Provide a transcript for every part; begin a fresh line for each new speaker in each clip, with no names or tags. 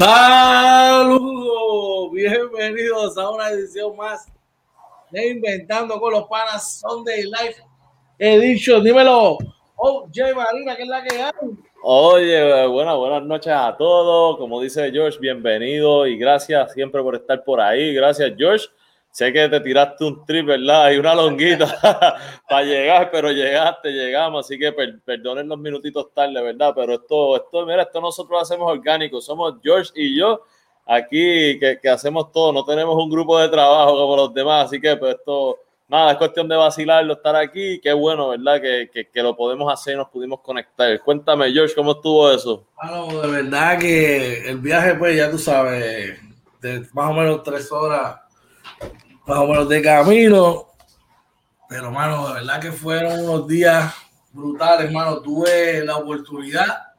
Saludos, bienvenidos a una edición más de Inventando con los Panas Sunday Life Edition. Dímelo, Jay Marina, ¿qué es la que hay?
Oye, buenas, buenas noches a todos. Como dice George, bienvenido y gracias siempre por estar por ahí. Gracias, George. Sé que te tiraste un trip, ¿verdad? Y una longuita para llegar, pero llegaste, llegamos. Así que perdonen los minutitos tarde, ¿verdad? Pero esto, esto, mira, esto nosotros lo hacemos orgánico. Somos George y yo aquí que, que, hacemos todo. No tenemos un grupo de trabajo como los demás. Así que, pues esto, nada, es cuestión de vacilarlo, estar aquí. Qué bueno, ¿verdad? Que, que, que lo podemos hacer y nos pudimos conectar. Cuéntame, George, ¿cómo estuvo eso?
Bueno, de verdad que el viaje, pues ya tú sabes, de más o menos tres horas más o menos de camino. Pero, mano, de verdad que fueron unos días brutales, mano. Tuve la oportunidad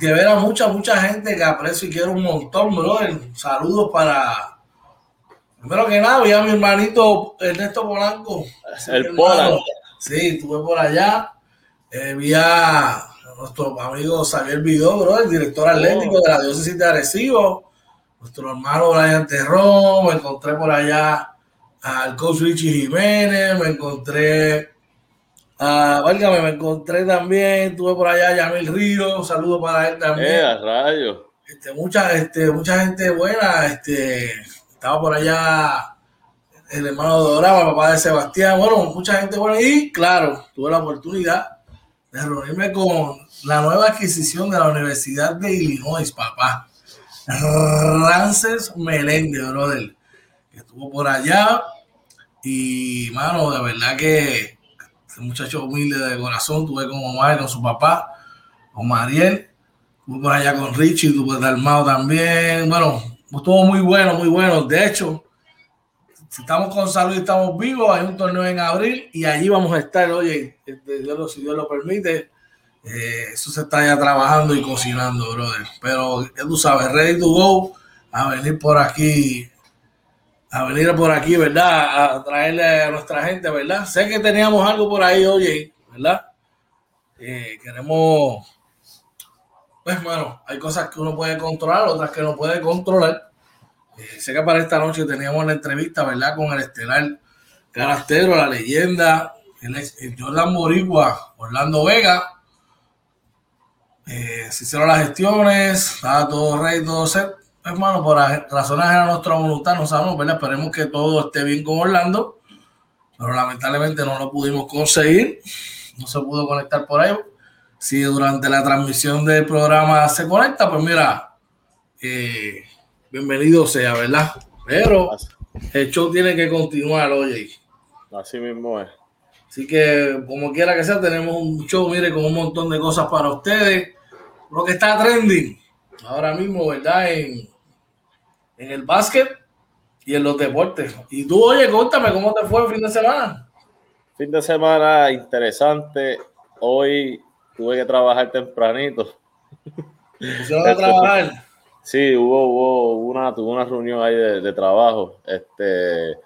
de ver a mucha, mucha gente que aprecio y quiero un montón, brother. Saludos para. Primero que nada, vi a mi hermanito Ernesto Polanco.
El Polanco.
Sí, estuve por allá. Eh, vi a nuestro amigo Xavier Vidó, bro, el director atlético de la diócesis de Arecibo. Nuestro hermano Brian Terrón. Me encontré por allá al coach Richie Jiménez, me encontré a, válgame, me encontré también, tuve por allá a Yamil Río, un saludo para él también.
Eh, rayo.
Este, mucha, este, mucha gente buena, este, estaba por allá el hermano de Dorama, papá de Sebastián, bueno, mucha gente buena y claro, tuve la oportunidad de reunirme con la nueva adquisición de la Universidad de Illinois, papá. Rances Meléndez, brother, que estuvo por allá, y, mano, de verdad que ese muchacho humilde de corazón, tuve con Omar, con su papá, con Mariel, tuve por allá con Richie, tuve Dalmao también. Bueno, estuvo muy bueno, muy bueno. De hecho, si estamos con salud y estamos vivos, hay un torneo en abril y allí vamos a estar, oye, este, si Dios lo permite. Eh, eso se está ya trabajando y cocinando, brother. Pero tú sabes, ready to go a venir por aquí a venir por aquí, ¿verdad? A traerle a nuestra gente, ¿verdad? Sé que teníamos algo por ahí, oye, ¿verdad? Eh, queremos, pues, bueno, hay cosas que uno puede controlar, otras que no puede controlar. Eh, sé que para esta noche teníamos la entrevista, ¿verdad? Con el estelar Carastero, la leyenda, el, el Jordan Orlando Vega. Eh, se hicieron las gestiones, estaba todo rey, todo set hermano, por razones a nuestra voluntad, no sabemos, ¿verdad? Esperemos que todo esté bien con Orlando, pero lamentablemente no lo pudimos conseguir, no se pudo conectar por ahí. Si durante la transmisión del programa se conecta, pues mira, eh, bienvenido sea, ¿verdad? Pero el show tiene que continuar, oye.
Así mismo es.
Así que, como quiera que sea, tenemos un show, mire, con un montón de cosas para ustedes. Lo que está trending ahora mismo, ¿verdad? En, en el básquet y en los deportes. Y tú, oye, cuéntame cómo te fue el fin de semana.
Fin de semana interesante. Hoy tuve que trabajar tempranito.
¿Pusieron a trabajar?
Sí, hubo, hubo una, tuve una reunión ahí de, trabajo. Este,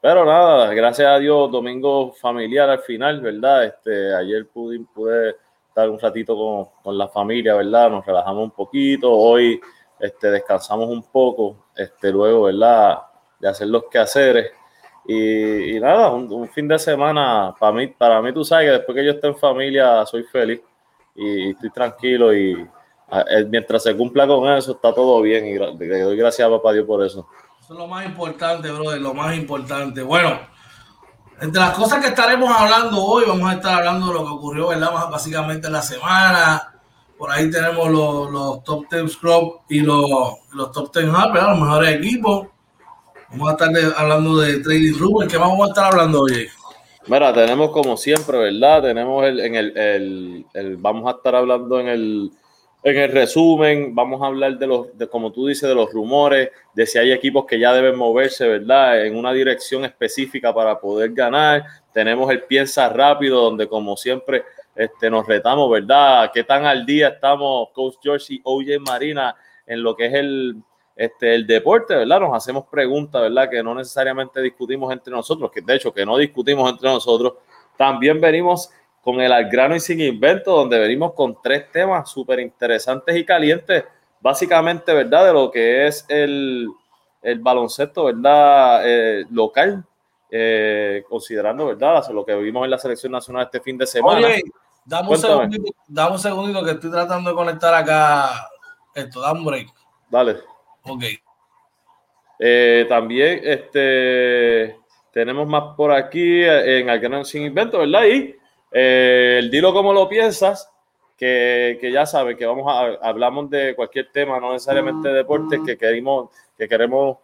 pero nada, gracias a Dios, domingo familiar al final, ¿verdad? Este, ayer pude, pude estar un ratito con, con la familia, ¿verdad? Nos relajamos un poquito. Hoy este, descansamos un poco, este, luego, ¿verdad? De hacer los quehaceres. Y, y nada, un, fin de semana, para mí, para mí, tú sabes que después que yo esté en familia, soy feliz y, estoy tranquilo y eh, mientras se cumpla con eso, está todo bien y le doy gracias a papá Dios por eso.
Eso es lo más importante, brother, lo más importante. Bueno, entre las cosas que estaremos hablando hoy, vamos a estar hablando de lo que ocurrió, ¿verdad? Básicamente en la semana, por ahí tenemos los, los top 10 Scrub y los, los top 10 Hub, los mejores equipos. Vamos a estar hablando de Trading Room. ¿Qué más vamos a estar hablando hoy?
Mira, tenemos como siempre, ¿verdad? Tenemos el, en el, el, el, vamos a estar hablando en el, en el resumen, vamos a hablar de los, de, como tú dices, de los rumores, de si hay equipos que ya deben moverse, ¿verdad? En una dirección específica para poder ganar. Tenemos el piensa rápido, donde como siempre este, nos retamos, ¿verdad? ¿Qué tan al día estamos, Coach George y OJ Marina, en lo que es el, este, el deporte, ¿verdad? Nos hacemos preguntas, ¿verdad? Que no necesariamente discutimos entre nosotros, que de hecho que no discutimos entre nosotros. También venimos con el al grano y sin invento, donde venimos con tres temas súper interesantes y calientes básicamente, ¿verdad? De lo que es el, el baloncesto, ¿verdad? Eh, local, eh, considerando, ¿verdad? Lo que vimos en la selección nacional este fin de semana.
Dame un, segundito, dame un segundito que estoy tratando de conectar acá esto, da un break.
Dale.
Ok.
Eh, también, este, tenemos más por aquí en Alcanón Sin Invento, ¿verdad? Y el dilo como lo piensas, que, que, ya saben que vamos a hablamos de cualquier tema, no necesariamente de deportes, que queremos, que queremos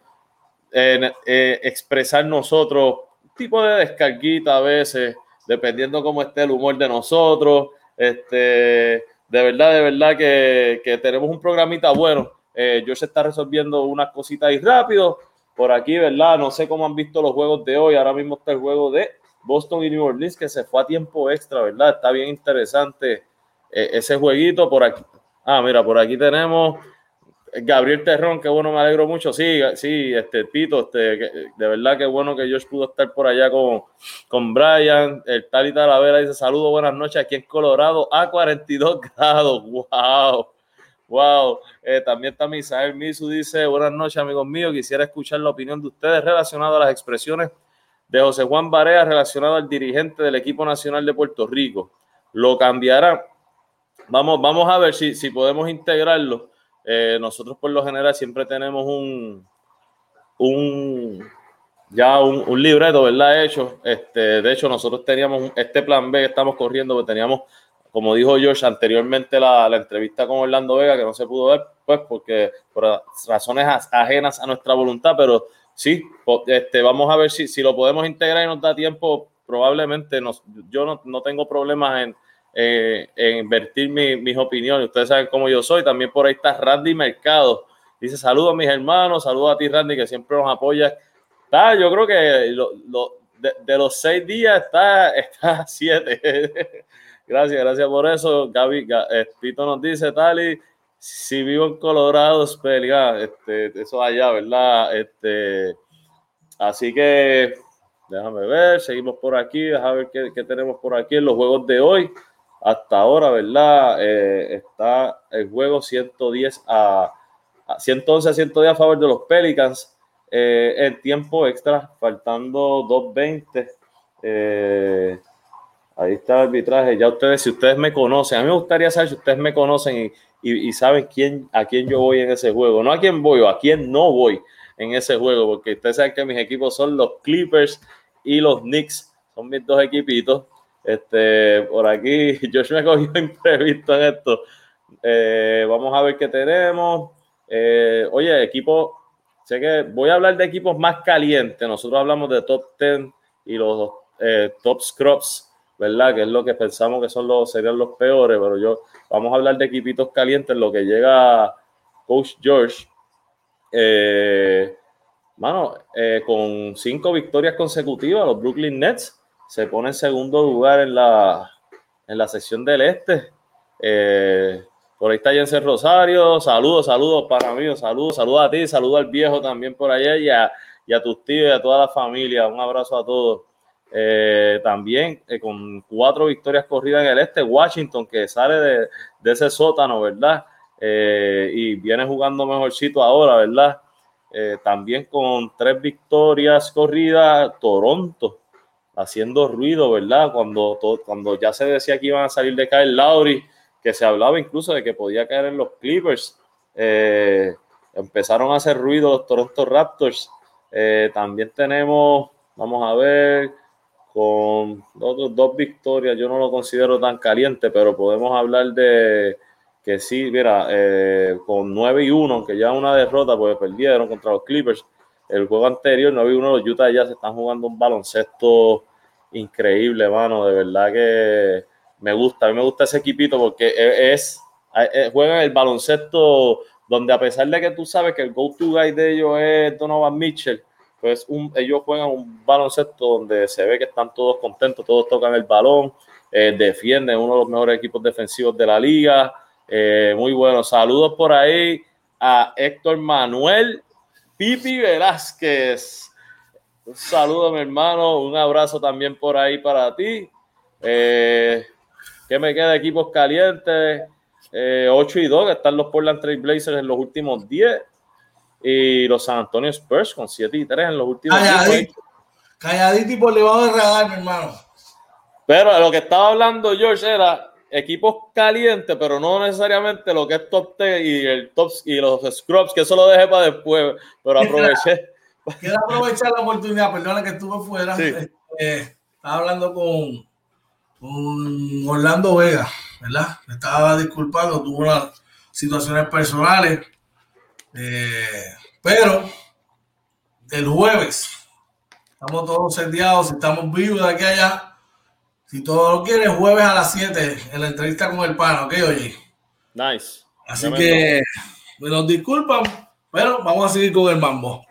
eh, eh, expresar nosotros, tipo de descarguita a veces, dependiendo cómo esté el humor de nosotros. Este, de verdad, de verdad que, que tenemos un programita bueno. Eh, se está resolviendo unas cositas ahí rápido. Por aquí, ¿verdad? No sé cómo han visto los juegos de hoy. Ahora mismo está el juego de Boston y New Orleans, que se fue a tiempo extra, ¿verdad? Está bien interesante eh, ese jueguito por aquí. Ah, mira, por aquí tenemos Gabriel Terrón, que bueno, me alegro mucho. Sí, sí, este Tito, este, de verdad que bueno que Josh pudo estar por allá con, con Brian. El tal y Talavera dice: Saludos, buenas noches aquí en Colorado a 42 grados. ¡Wow! ¡Wow! Eh, también está Misael Misu, dice: Buenas noches, amigos míos. Quisiera escuchar la opinión de ustedes relacionada a las expresiones de José Juan Barea relacionado al dirigente del equipo nacional de Puerto Rico. ¿Lo cambiará? Vamos, vamos a ver si, si podemos integrarlo. Eh, nosotros por lo general siempre tenemos un, un ya un, libreto, ¿verdad? Hecho. Este, de hecho, nosotros teníamos este plan B que estamos corriendo, que teníamos, como dijo George anteriormente, la, la, entrevista con Orlando Vega, que no se pudo ver, pues, porque por razones ajenas a nuestra voluntad, pero sí, este, vamos a ver si, si lo podemos integrar y nos da tiempo. Probablemente nos, yo no, no tengo problemas en eh, en invertir mis opiniones. Ustedes saben cómo yo soy. También por ahí está Randy Mercado. Dice saludos a mis hermanos, saludos a ti Randy que siempre nos apoya. Está, yo creo que de, los seis días está, está siete. gracias, gracias por eso. Gaby, eh, Tito nos dice, Tali, si vivo en Colorado, espera, este, eso allá, ¿verdad? Este, así que déjame ver, seguimos por aquí, déjame ver qué, qué tenemos por aquí en los juegos de hoy hasta ahora, ¿verdad? Eh, está el juego 110 a, 111 a 110 a favor de los Pelicans. Eh, el tiempo extra, faltando 2.20. Eh, ahí está el arbitraje. Ya ustedes, si ustedes me conocen, a mí me gustaría saber si ustedes me conocen y, saben quién, a quién yo voy en ese juego. No a quién voy o a quién no voy en ese juego, porque ustedes saben que mis equipos son los Clippers y los Knicks. Son mis dos equipitos. Este, por aquí, Josh me cogió imprevisto en esto. Eh, vamos a ver qué tenemos. Eh, oye, equipo, sé que voy a hablar de equipos más calientes. Nosotros hablamos de top 10 y los eh, top scrubs, ¿verdad? Que es lo que pensamos que son los, serían los peores, pero yo, vamos a hablar de equipitos calientes, lo que llega Coach George. mano, con cinco victorias consecutivas, los Brooklyn Nets se pone en segundo lugar en la, en la sección del este. Eh, por ahí está Jensen Rosario. Saludos, saludos para mí, saludos, saludos a ti, saludos al viejo también por allá y a, y a tus tíos y a toda la familia. Un abrazo a todos. Eh, también eh, con cuatro victorias corridas en el este, Washington, que sale de, de ese sótano, ¿verdad? y viene jugando mejorcito ahora, ¿verdad? también con tres victorias corridas, Toronto haciendo ruido, ¿verdad? Cuando, cuando ya se decía que iban a salir de caer Lauri, que se hablaba incluso de que podía caer en los Clippers, eh, empezaron a hacer ruido los Toronto Raptors. Eh, también tenemos, vamos a ver, con dos, dos victorias, yo no lo considero tan caliente, pero podemos hablar de que sí, mira, eh, con 9 y 1, aunque ya una derrota, pues perdieron contra los Clippers. El juego anterior, 9 y 1, los Utah ya se están jugando un baloncesto increíble, mano. De verdad que me gusta. A mí me gusta ese equipito porque e, es, juegan el baloncesto donde a pesar de que tú sabes que el go-to guy de ellos es Donovan Mitchell, pues ellos juegan un baloncesto donde se ve que están todos contentos, todos tocan el balón, eh, defienden uno de los mejores equipos defensivos de la liga. Eh, muy bueno. Saludos por ahí a Héctor Manuel Pipi Velázquez. Un saludo, mi hermano. Un abrazo también por ahí para ti. Eh, que me queda equipos calientes. eh, 8 y 2, que están los Portland Trail Blazers en los últimos 10. Y los San Antonio Spurs con 7 y 3 en los últimos
Calladito,
10.
calladito y por debajo del radar, mi hermano.
Pero lo que estaba hablando George era equipos calientes, pero no necesariamente lo que es top 10 y el top y los scrubs, que eso lo dejé para después, pero aproveché.
Quiero aprovechar la oportunidad, perdona que estuve fuera.
Sí.
Eh, estaba hablando con, con Orlando Vega, ¿verdad? Me estaba disculpando, tuvo unas situaciones personales. Eh, pero el jueves estamos todos seteados, estamos vivos de aquí allá. Si todo lo quieres, jueves a las 7 en la entrevista con el pana, ¿ok? Oye.
Nice.
Así
Tremendo.
que me nos disculpan, pero vamos a seguir con el mambo.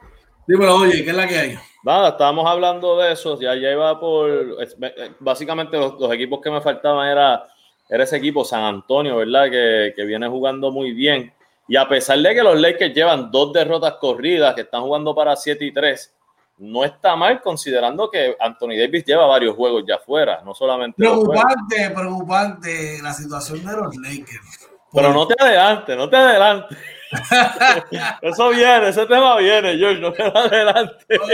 Dímelo, oye, ¿qué es la que hay?
Nada, estábamos hablando de eso, ya, ya iba por, eh, básicamente los, los equipos que me faltaban era, era ese equipo San Antonio, ¿verdad? Que, que viene jugando muy bien. Y a pesar de que los Lakers llevan dos derrotas corridas, que están jugando para 7 y 3, no está mal considerando que Anthony Davis lleva varios juegos ya afuera, no solamente.
Preocupante, preocupante la situación de los Lakers.
Pero no te adelante, no te adelante. Eso viene, ese tema viene, George, no te adelante.
Eso,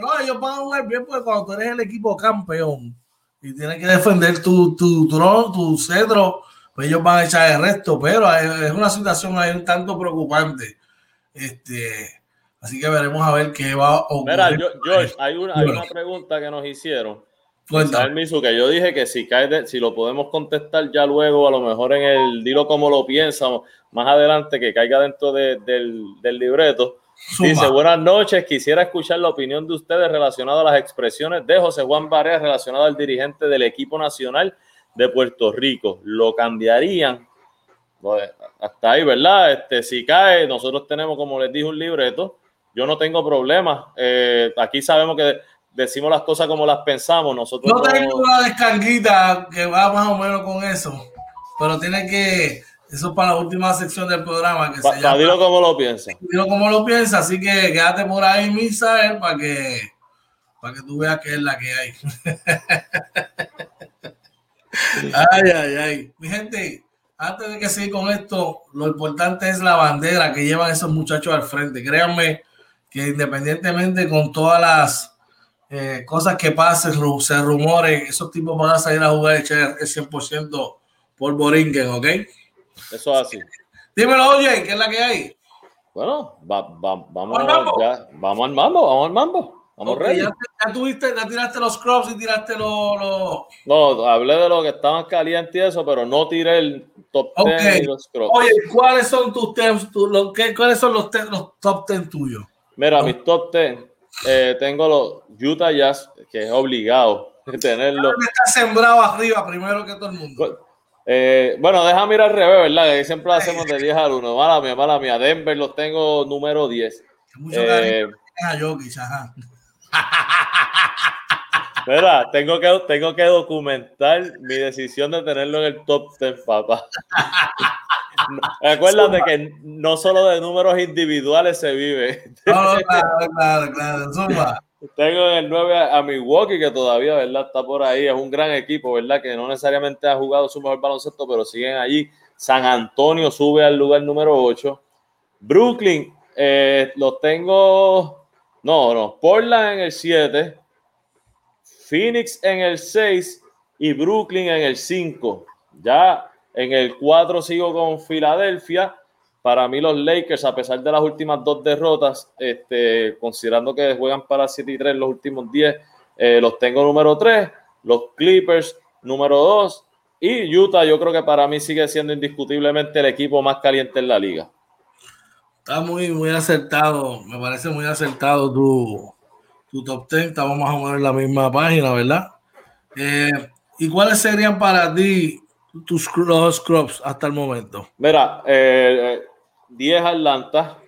No, ellos van a jugar bien porque cuando tú eres el equipo campeón y tienes que defender tu, tu trono, tu cedro, pues ellos van a echar el resto. Pero es es una situación ahí un tanto preocupante. Este, así que veremos a ver qué va a ocurrir.
Mira, yo- George, hay una, hay una pregunta que nos hicieron. Misu, que yo dije que si cae, de- si lo podemos contestar ya luego, a lo mejor en el dilo como lo piensa, más adelante, que caiga dentro de- del, del libreto.
Zumba.
Dice, buenas noches, quisiera escuchar la opinión de ustedes relacionada a las expresiones de José Juan Barea relacionado al dirigente del equipo nacional de Puerto Rico. ¿Lo cambiarían? Pues, hasta ahí, ¿verdad? Este, si cae, nosotros tenemos, como les dije, un libreto. Yo no tengo problema. Eh, aquí sabemos que decimos las cosas como las pensamos. Nosotros
No
no-
tengo una descarguita que va más o menos con eso, pero tiene que, eso es para la última sección del programa que
pa-
se
pa-
llama
dilo como lo piensan.
Dilo como lo piensa, así que quédate por ahí, Misael, para que, para que tú veas qué es la que hay. ay, ay, ay. Mi gente, antes de que siga con esto, lo importante es la bandera que llevan esos muchachos al frente. Créanme que independientemente con todas las eh, cosas que pasen, se rumoren, esos tipos van a salir a jugar el 100% por Boringen, ¿ok?
Eso es así.
Dímelo, oye, ¿qué es la que hay?
Bueno, va- va- vamos,
Al mambo.
ya, vamos al mambo, vamos al mambo. Vamos
ya, ya tuviste, ya tiraste los crops y tiraste los. los-
No, hablé de lo que estaban calientes y eso, pero no tiré el top
Ok.
10 y los crops.
Oye, ¿cuáles son tus temas? tu- ¿Cuáles son los, los top 10 tuyos?
Mira, mis top 10, eh, tengo los Utah Jazz, que es obligado tenerlo.
Está sembrado arriba primero que todo el mundo.
Eh, bueno, déjame ir al revés, ¿verdad? Que siempre lo hacemos de 10 al 1. Mala mía, mala mía. Denver los tengo número 10.
Mucho
Eh,
a Jokic, ajá.
Mira, tengo que, tengo que documentar mi decisión de tenerlo en el top 10, papá. Acuérdate que no solo de números individuales se vive.
No, claro, claro, claro. Zumba.
Tengo en el 9 a, a Milwaukee, que todavía, ¿verdad? Está por ahí. Es un gran equipo, ¿verdad? Que no necesariamente ha jugado su mejor baloncesto, pero siguen allí. San Antonio sube al lugar número 8. Brooklyn, eh, los tengo. No, no. Portland en el 7. Phoenix en el 6 y Brooklyn en el 5. Ya en el 4 sigo con Filadelfia. Para mí los Lakers, a pesar de las últimas dos derrotas, este, considerando que juegan para 7 y 3 los últimos 10, eh, los tengo número 3. Los Clippers número 2. Y Utah yo creo que para mí sigue siendo indiscutiblemente el equipo más caliente en la liga.
Está muy, muy acertado. Me parece muy acertado tu, tu top 10. Estamos más o menos en la misma página, ¿verdad? Eh, ¿Y cuáles serían para ti tus los crops hasta el momento?
Mira, eh, eh, 10 Atlanta,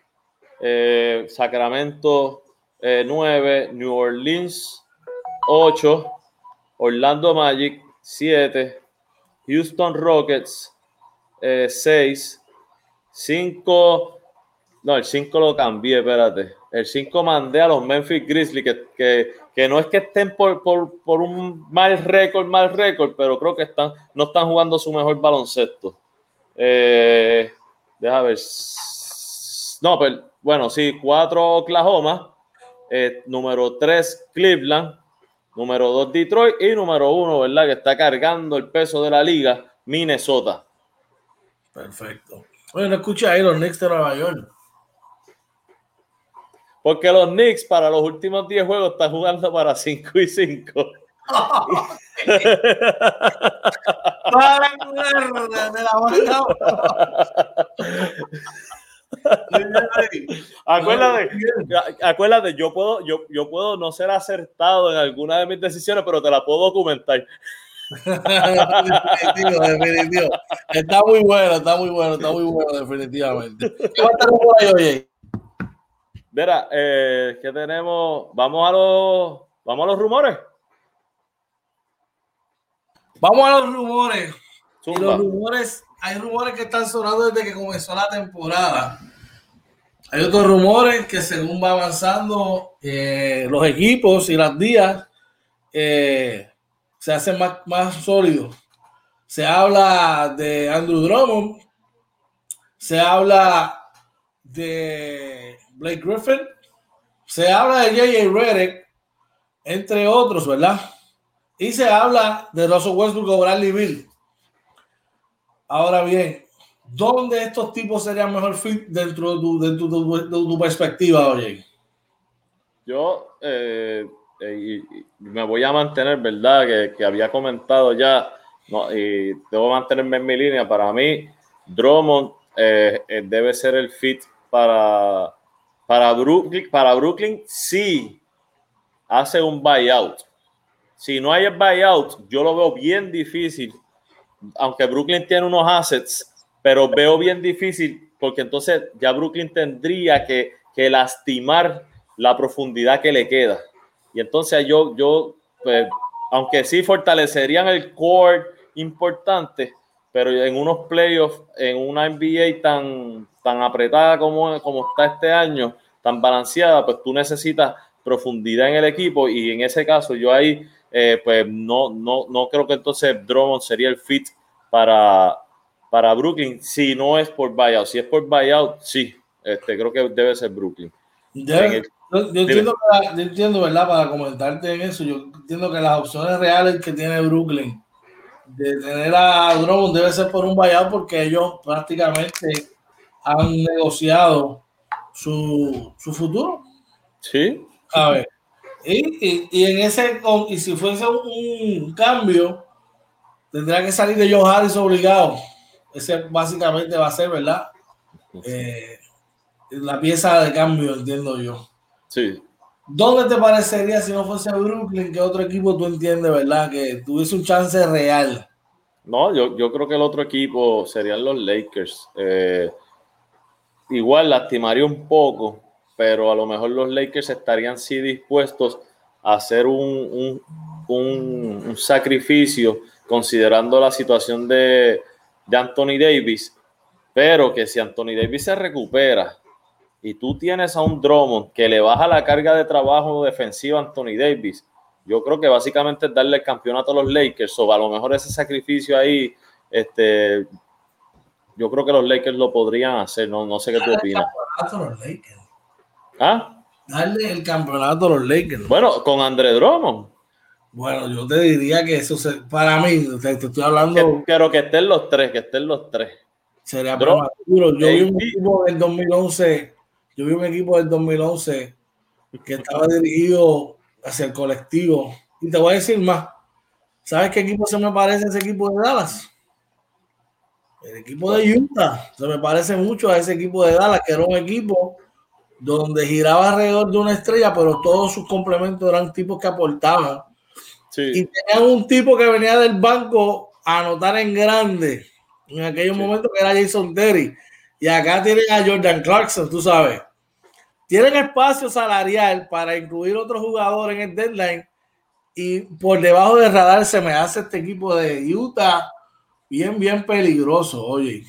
eh, Sacramento eh, 9, New Orleans 8, Orlando Magic 7, Houston Rockets eh, 6, 5, no, el 5 lo cambié, espérate. El 5 mandé a los Memphis Grizzlies, que, que, que no es que estén por, por, por un mal récord, mal récord, pero creo que están, no están jugando su mejor baloncesto. Eh, deja ver. No, pero bueno, sí, cuatro Oklahoma. Eh, número tres, Cleveland. Número dos, Detroit. Y número uno, ¿verdad? Que está cargando el peso de la liga, Minnesota.
Perfecto. Oye, no escucha ahí los Knicks de Nueva York.
Porque los Knicks para los últimos 10 juegos están jugando para 5 y 5. acuérdate, acuérdate, yo puedo, yo, yo puedo no ser acertado en alguna de mis decisiones, pero te la puedo documentar.
definitivo, definitivo. Está muy bueno, está muy bueno, está muy bueno, definitivamente. ¿Qué va a estar por ahí, oye?
Mira, eh, ¿qué tenemos? Vamos a los, vamos a los rumores.
Vamos a los rumores. los rumores, hay rumores que están sonando desde que comenzó la temporada. Hay otros rumores que según va avanzando eh, los equipos y las días eh, se hacen más, más sólidos. Se habla de Andrew Drummond, se habla de Blake Griffin, se habla de J.J. Redick, entre otros, ¿verdad? Y se habla de Russell Westbrook o Bradley Bill. Ahora bien, ¿dónde estos tipos serían mejor fit dentro de tu, perspectiva, oye?
Yo eh, eh, me voy a mantener, ¿verdad? Que, había comentado ya, y debo mantenerme en mi línea. Para mí, Drummond eh, debe ser el fit para, para, Brooklyn, para Brooklyn sí hace un buyout. Si no hay el buyout, yo lo veo bien difícil, aunque Brooklyn tiene unos assets, pero veo bien difícil porque entonces ya Brooklyn tendría que, lastimar la profundidad que le queda. Y entonces yo, yo pues, aunque sí fortalecerían el core importante, pero en unos playoffs, en una NBA tan, tan apretada como, como está este año, tan balanceada, pues tú necesitas profundidad en el equipo y en ese caso yo ahí eh, pues no, no, no creo que entonces Drummond sería el fit para, para Brooklyn si no es por buyout. Si es por buyout, sí, este, creo que debe ser Brooklyn.
yo, entiendo, yo entiendo, ¿verdad? Para comentarte en eso, yo entiendo que las opciones reales que tiene Brooklyn de tener a Drummond debe ser por un buyout porque ellos prácticamente han negociado su, su futuro.
Sí.
A ver. Y, y, en ese, y si fuese un cambio, tendrá que salir de Joe Harris obligado. Ese básicamente va a ser, ¿verdad? Eh, la pieza de cambio, entiendo yo.
Sí.
¿Dónde te parecería si no fuese Brooklyn, que otro equipo tú entiendes, verdad? Que tuviese un chance real.
No, yo, yo creo que el otro equipo serían los Lakers. Eh, igual lastimaría un poco, pero a lo mejor los Lakers estarían sí dispuestos a hacer un, sacrificio considerando la situación de, de, Anthony Davis, pero que si Anthony Davis se recupera y tú tienes a un Drummond que le baja la carga de trabajo defensiva a Anthony Davis, yo creo que básicamente es darle el campeonato a los Lakers, o a lo mejor ese sacrificio ahí, este, yo creo que los Lakers lo podrían hacer, no, no sé qué tú opinas.
¿Ah? Darle el campeonato a los Lakers.
Bueno, con André Drummond.
Bueno, yo te diría que eso se, para mí, te, estoy hablando.
Pero que estén los tres, que estén los tres.
Sería prematuro. Yo vi un equipo del 2011, yo vi un equipo del 2011 que estaba dirigido hacia el colectivo. Y te voy a decir más. ¿Sabes qué equipo se me parece ese equipo de Dallas? El equipo de Utah. Se me parece mucho a ese equipo de Dallas, que era un equipo donde giraba alrededor de una estrella, pero todos sus complementos eran tipos que aportaban. Y tenían un tipo que venía del banco a anotar en grande en aquellos momentos que era Jason Terry. Y acá tienen a Jordan Clarkson, tú sabes. Tienen espacio salarial para incluir otros jugadores en el deadline. Y por debajo del radar se me hace este equipo de Utah bien, bien peligroso. Oye,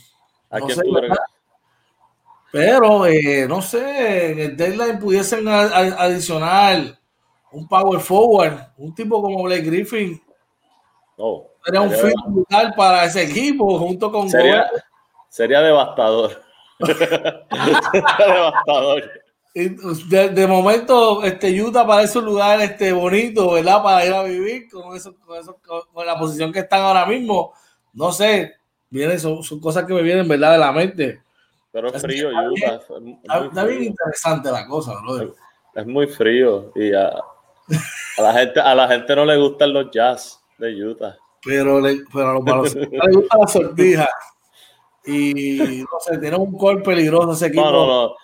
no sé, pero, eh, no sé, en el deadline pudiesen adicionar un power forward, un tipo como Blake Griffin.
Oh,
Sería un brutal para ese equipo, junto con
sería, sería devastador.
devastador. De, de, momento, este Utah parece un lugar este, bonito, ¿verdad? Para ir a vivir con, eso, con, eso, con la posición que están ahora mismo. No sé, vienen, son, son, cosas que me vienen, ¿verdad? De la mente.
Pero es frío,
está
Utah.
Está, está bien interesante la cosa, brother.
Es muy frío y a, a, la gente, a la gente no le gustan los jazz de Utah.
Pero, le, pero a los balonceros le gusta la sortija. Y no sé, tiene un gol peligroso ese equipo.
No, no, no.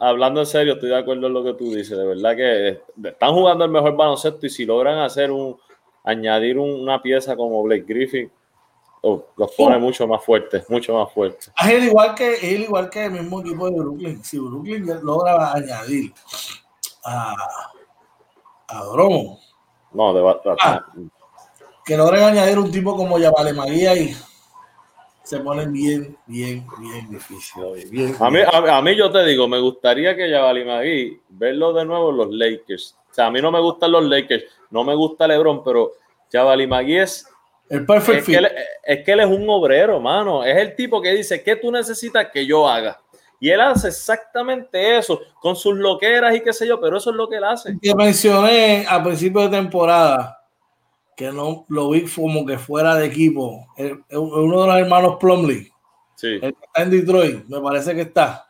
Hablando en serio, estoy de acuerdo en lo que tú dices. De verdad que están jugando el mejor baloncesto y si logran hacer un, añadir una pieza como Blake Griffin, oh, los pone mucho más fuertes, mucho más fuertes.
Es el igual que el igual que el mismo equipo de Brooklyn. Si Brooklyn logra añadir a, a Dromo,
no, de, de,
ah, que logren añadir un tipo como Yavale Maguía y se ponen bien, bien, bien difícil. Bien,
a, mí, a, a, mí yo te digo, me gustaría que Yavali Magui verlo de nuevo en los Lakers. O sea, a mí no me gustan los Lakers, no me gusta LeBron, pero Yavali Magui es
el perfect
es que, él, es que él es un obrero, mano. Es el tipo que dice, ¿qué tú necesitas que yo haga? Y él hace exactamente eso, con sus loqueras y qué sé yo, pero eso es lo que él hace.
Que mencioné a principio de temporada que no lo vi como que fuera de equipo. El, el, uno de los hermanos Plumley,
sí.
el que está en Detroit, me parece que está.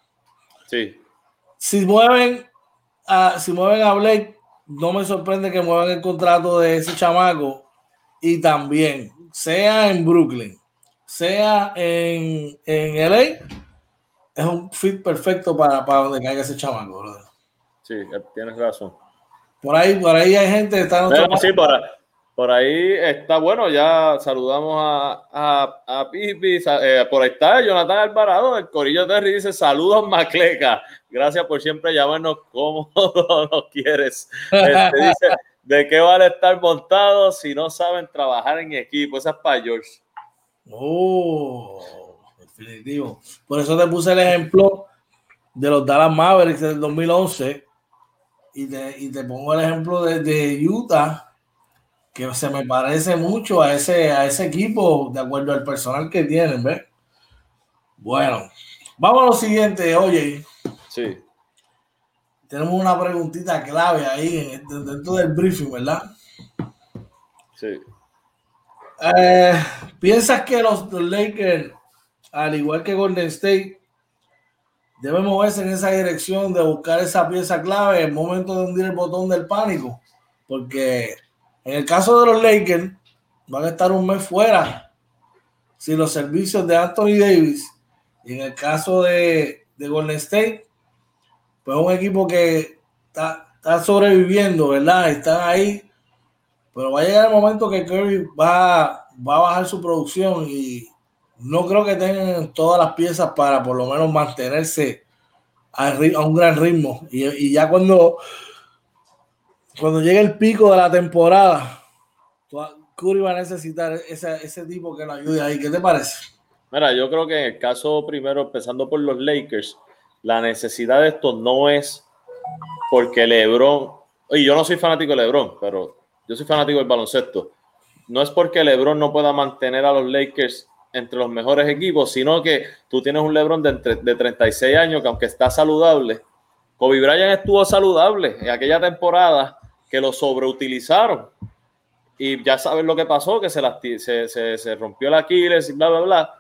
Sí.
Si mueven a, si mueven a Blake, no me sorprende que muevan el contrato de ese chamaco. Y también, sea en Brooklyn, sea en, en LA, es un fit perfecto para, para donde caiga ese chamaco, brother.
Sí, tienes razón.
Por ahí, por ahí hay gente que está en
Pero, sí, por ahí está, bueno, ya saludamos a, a, a Pipi, eh, por ahí está Jonathan Alvarado, el Corillo Terry dice, saludos Macleca, gracias por siempre llamarnos como nos quieres. Este, dice, ¿de qué vale estar montado si no saben trabajar en equipo? Esa es para George.
Oh, definitivo. Por eso te puse el ejemplo de los Dallas Mavericks del 2011 y te, y te pongo el ejemplo de, de Utah que se me parece mucho a ese, a ese equipo de acuerdo al personal que tienen, ¿ves? Bueno, vamos a lo siguiente, oye.
Sí.
Tenemos una preguntita clave ahí dentro del briefing, ¿verdad?
Sí.
Eh, ¿Piensas que los, Lakers, al igual que Golden State, deben moverse en esa dirección de buscar esa pieza clave en el momento de hundir el botón del pánico? Porque en el caso de los Lakers, van a estar un mes fuera sin los servicios de Anthony Davis. Y en el caso de, de Golden State, pues un equipo que está, está, sobreviviendo, ¿verdad? Están ahí. Pero va a llegar el momento que Curry va, va a bajar su producción y no creo que tengan todas las piezas para por lo menos mantenerse a, a un gran ritmo. Y, y ya cuando cuando llegue el pico de la temporada, Curry va a necesitar ese, ese tipo que lo ayude ahí. ¿Qué te parece?
Mira, yo creo que en el caso primero, empezando por los Lakers, la necesidad de esto no es porque LeBron, y yo no soy fanático de LeBron, pero yo soy fanático del baloncesto. No es porque LeBron no pueda mantener a los Lakers entre los mejores equipos, sino que tú tienes un LeBron de, de 36 años que aunque está saludable, Kobe Bryant estuvo saludable en aquella temporada que lo sobreutilizaron. Y ya sabes lo que pasó, que se, se, se, se rompió el Aquiles y bla, bla, bla.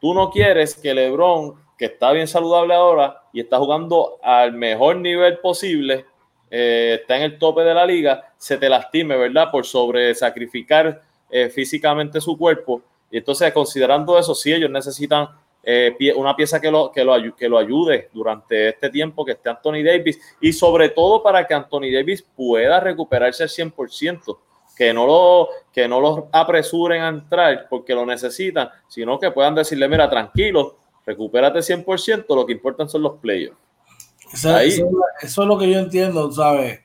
Tú no quieres que LeBron, que está bien saludable ahora y está jugando al mejor nivel posible, eh, está en el tope de la liga, se te lastime, ¿verdad? Por sobre sacrificar eh, físicamente su cuerpo. Y entonces, considerando eso, sí, ellos necesitan eh, una pieza que lo, que, lo, que lo ayude durante este tiempo que esté Anthony Davis y sobre todo para que Anthony Davis pueda recuperarse al 100%, que no lo que no los apresuren a entrar porque lo necesitan, sino que puedan decirle, mira, tranquilo, recupérate 100%, lo que importan son los playoffs.
Eso, eso, eso, es lo que yo entiendo, ¿sabes?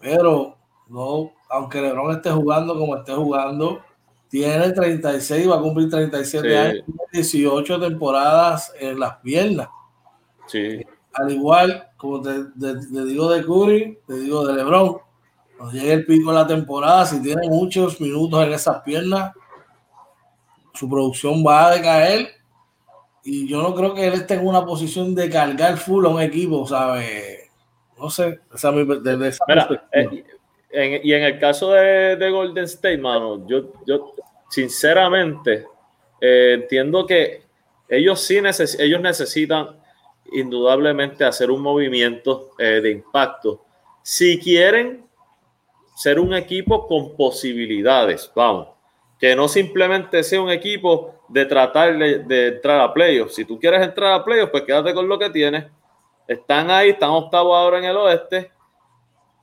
Pero no, aunque LeBron esté jugando como esté jugando, tiene 36, va a cumplir 37 sí. años, 18 temporadas en las piernas.
Sí.
Al igual, como te, te, te, digo de Curry, te digo de LeBron, cuando llegue el pico de la temporada, si tiene muchos minutos en esas piernas, su producción va a decaer y yo no creo que él esté en una posición de cargar full a un equipo, ¿sabes? No sé, esa, esa
Mira, eh, y en el caso de, de, Golden State, mano, yo, yo sinceramente eh, entiendo que ellos sí neces ellos necesitan indudablemente hacer un movimiento eh, de impacto. Si quieren ser un equipo con posibilidades, vamos, que no simplemente sea un equipo de tratar de, entrar a playoffs. Si tú quieres entrar a playoffs, pues quédate con lo que tienes. Están ahí, están octavos ahora en el oeste.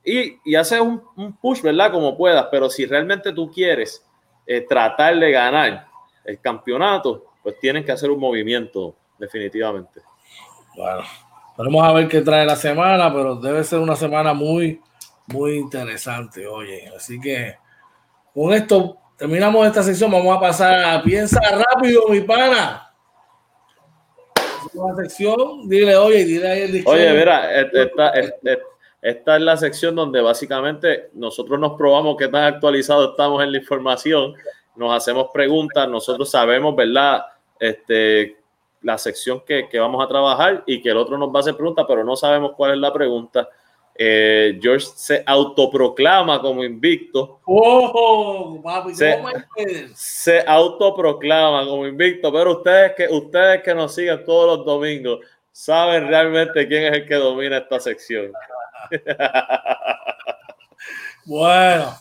Y, y haces un, push, ¿verdad? Como puedas. Pero si realmente tú quieres eh, tratar de ganar el campeonato, pues tienen que hacer un movimiento, definitivamente.
Bueno, vamos a ver qué trae la semana, pero debe ser una semana muy, muy interesante, oye. Así que con esto terminamos esta sesión. Vamos a pasar a Piensa Rápido, mi pana. Una sección, dile, oye, dile ahí el
Oye, mira, esta, esta, es la sección donde básicamente nosotros nos probamos qué tan actualizados estamos en la información, nos hacemos preguntas, nosotros sabemos, ¿verdad? Este, la sección que, que, vamos a trabajar y que el otro nos va a hacer preguntas, pero no sabemos cuál es la pregunta. Eh, George se autoproclama como invicto.
Oh,
se, se, autoproclama como invicto, pero ustedes que, ustedes que nos siguen todos los domingos saben realmente quién es el que domina esta sección.
bueno,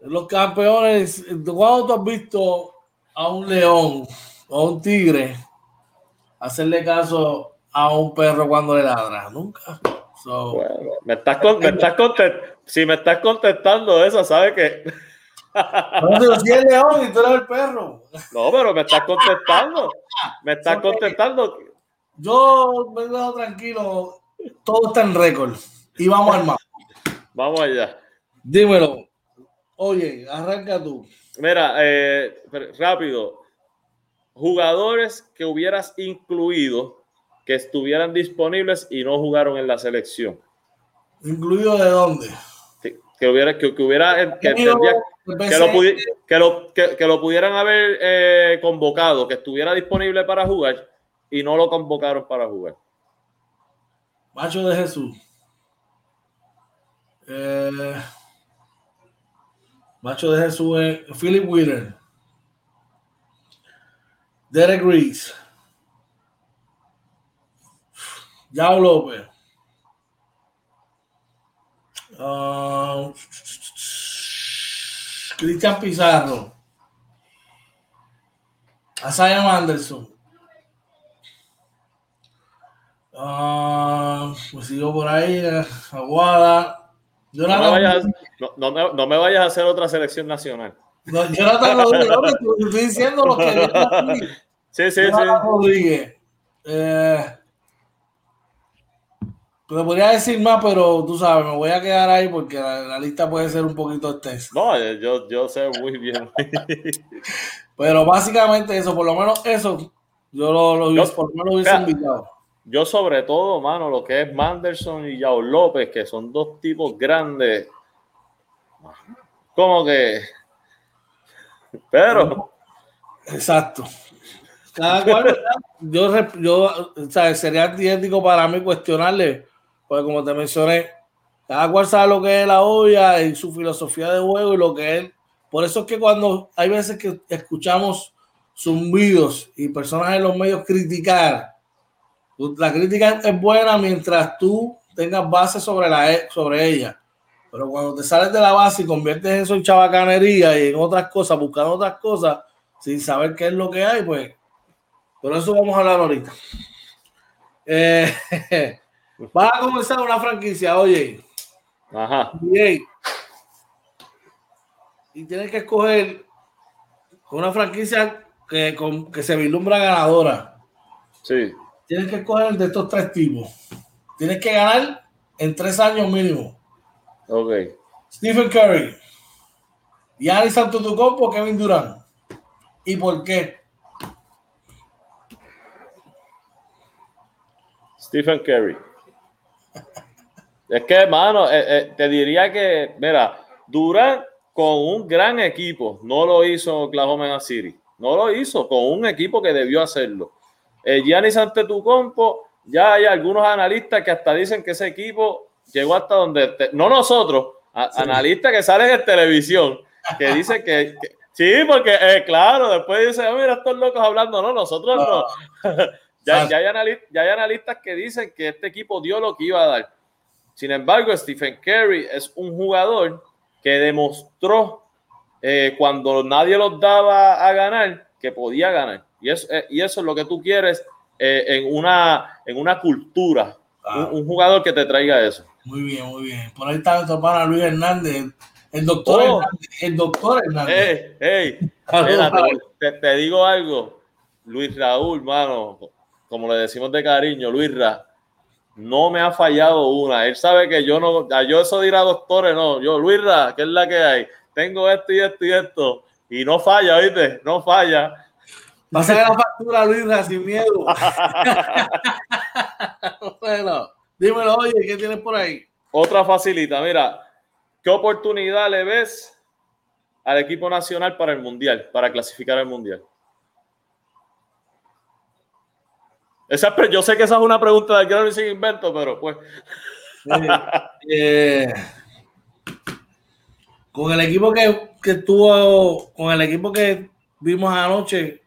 los campeones, ¿cuándo tú has visto a un león o a un tigre hacerle caso a un perro cuando le ladra? Nunca.
Me estás, si me estás contestando eso, ¿sabes que
No, si es león y tú eres el perro.
No, pero me estás contestando. Me estás contestando.
Yo me dejo tranquilo. Todo está en récord. Y vamos al mapa.
Vamos allá.
Dímelo. Oye, arranca tú.
Mira, eh, rápido. Jugadores que hubieras incluido que estuvieran disponibles y no jugaron en la selección.
¿Incluido de dónde?
Que, hubiera, que, hubiera, que, lo, que, lo, pudieran haber eh, convocado, que estuviera disponible para jugar y no lo convocaron para jugar.
Macho de Jesús. Eh, Macho de Jesús es Philip Wheeler. Derek Reese. Yao López. Uh, Cristian Pizarro. Asaya Anderson. Uh, pues sigo por ahí. Aguada.
No me, vayas, no, me, no me, vayas, a hacer otra selección nacional.
No, Jonathan Rodríguez, estoy diciendo lo que
Sí, sí, Jonathan
sí. Rodríguez. Eh, te podría decir más, pero tú sabes, me voy a quedar ahí porque la, lista puede ser un poquito extensa.
No, yo, yo sé muy bien.
pero básicamente eso, por lo menos eso, yo lo, lo, yo, por lo menos lo hubiese invitado.
Yo sobre todo, mano, lo que es Manderson y Yao López, que son dos tipos grandes. Como que... Pero...
Exacto. Cada cual, yo, yo o sea, sería antiético para mí cuestionarle, porque como te mencioné, cada cual sabe lo que es la olla y su filosofía de juego y lo que es. Por eso es que cuando hay veces que escuchamos zumbidos y personas en los medios criticar, la crítica es buena mientras tú tengas base sobre, la, sobre ella. Pero cuando te sales de la base y conviertes eso en chabacanería y en otras cosas, buscando otras cosas, sin saber qué es lo que hay, pues. Por eso vamos a hablar ahorita. Eh, vas a comenzar una franquicia, oye.
Ajá.
Y tienes que escoger una franquicia que, que se vislumbra ganadora.
Sí
tienes que escoger de estos tres tipos. Tienes que ganar en tres años mínimo.
Ok.
Stephen Curry, Giannis Antetokounmpo, Kevin Durant. ¿Y por qué?
Stephen Curry. Es que, hermano, eh, eh, te diría que, mira, Durant con un gran equipo, no lo hizo Oklahoma City. No lo hizo con un equipo que debió hacerlo. Eh, Giannis Antetokounmpo, ya hay algunos analistas que hasta dicen que ese equipo llegó hasta donde, no nosotros, analistas que salen en televisión, que dicen que, sí, porque eh, claro, después dicen, oh, mira, estos locos hablando, no, nosotros no. ya, ya, hay ya hay analistas que dicen que este equipo dio lo que iba a dar. Sin embargo, Stephen Curry es un jugador que demostró eh, cuando nadie los daba a ganar que podía ganar. Y eso, eh, y eso es lo que tú quieres eh, en, una, en una cultura. Ah. Un, jugador que te traiga eso.
Muy bien, muy bien. Por ahí está nuestro pana Luis Hernández, el doctor oh. Hernández. El doctor Hernández.
Hey, te, digo algo. Luis Raúl, mano, como le decimos de cariño, Luis Ra, no me ha fallado una. Él sabe que yo no, yo eso dirá doctores, no. Yo, Luis Ra, ¿qué es la que hay? Tengo esto y esto y esto. Y no falla, ¿viste? No falla.
Pasa la factura, Luis, sin miedo. bueno, dímelo, oye, ¿qué tienes por ahí?
Otra facilita, mira, ¿qué oportunidad le ves al equipo nacional para el Mundial, para clasificar al Mundial? Esa, yo sé que esa es una pregunta de gran sin invento, pero pues.
Eh, con el equipo que, que tuvo, con el equipo que vimos anoche,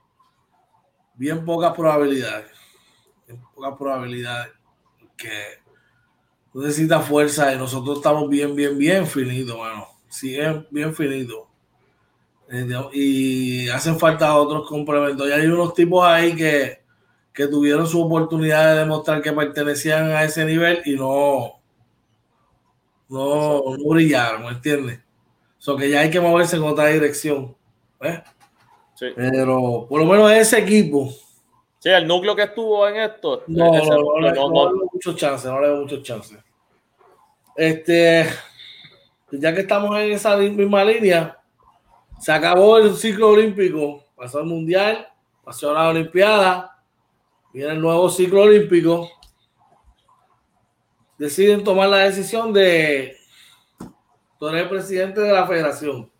bien pocas probabilidades. Bien pocas probabilidades. Que tú necesitas fuerza y nosotros estamos bien, bien, bien finitos, bueno. Siguen bien finitos. Eh, y hacen falta otros complementos. Y hay unos tipos ahí que, que tuvieron su oportunidad de demostrar que pertenecían a ese nivel y no, no, no brillaron, ¿entiendes? So que ya hay que moverse en otra dirección. Pero por lo menos ese equipo.
Sí, el núcleo que estuvo en esto.
No, no, no, le veo muchos chances, no le veo muchos chances. Este, ya que estamos en esa misma línea, se acabó el ciclo olímpico, pasó el mundial, pasó la olimpiada, viene el nuevo ciclo olímpico. Deciden tomar la decisión de tú presidente de la federación.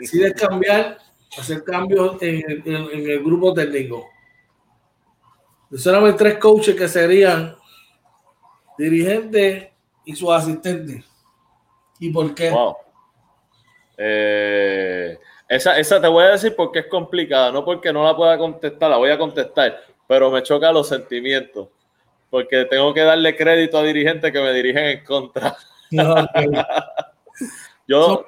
Decides cambiar, hacer cambios en, el grupo técnico. Solamente tres coaches que serían dirigentes y sus asistentes. ¿Y por qué?
Eh, esa, esa te voy a decir porque es complicada, no porque no la pueda contestar, la voy a contestar, pero me choca los sentimientos, porque tengo que darle crédito a dirigentes que me dirigen en contra. Yo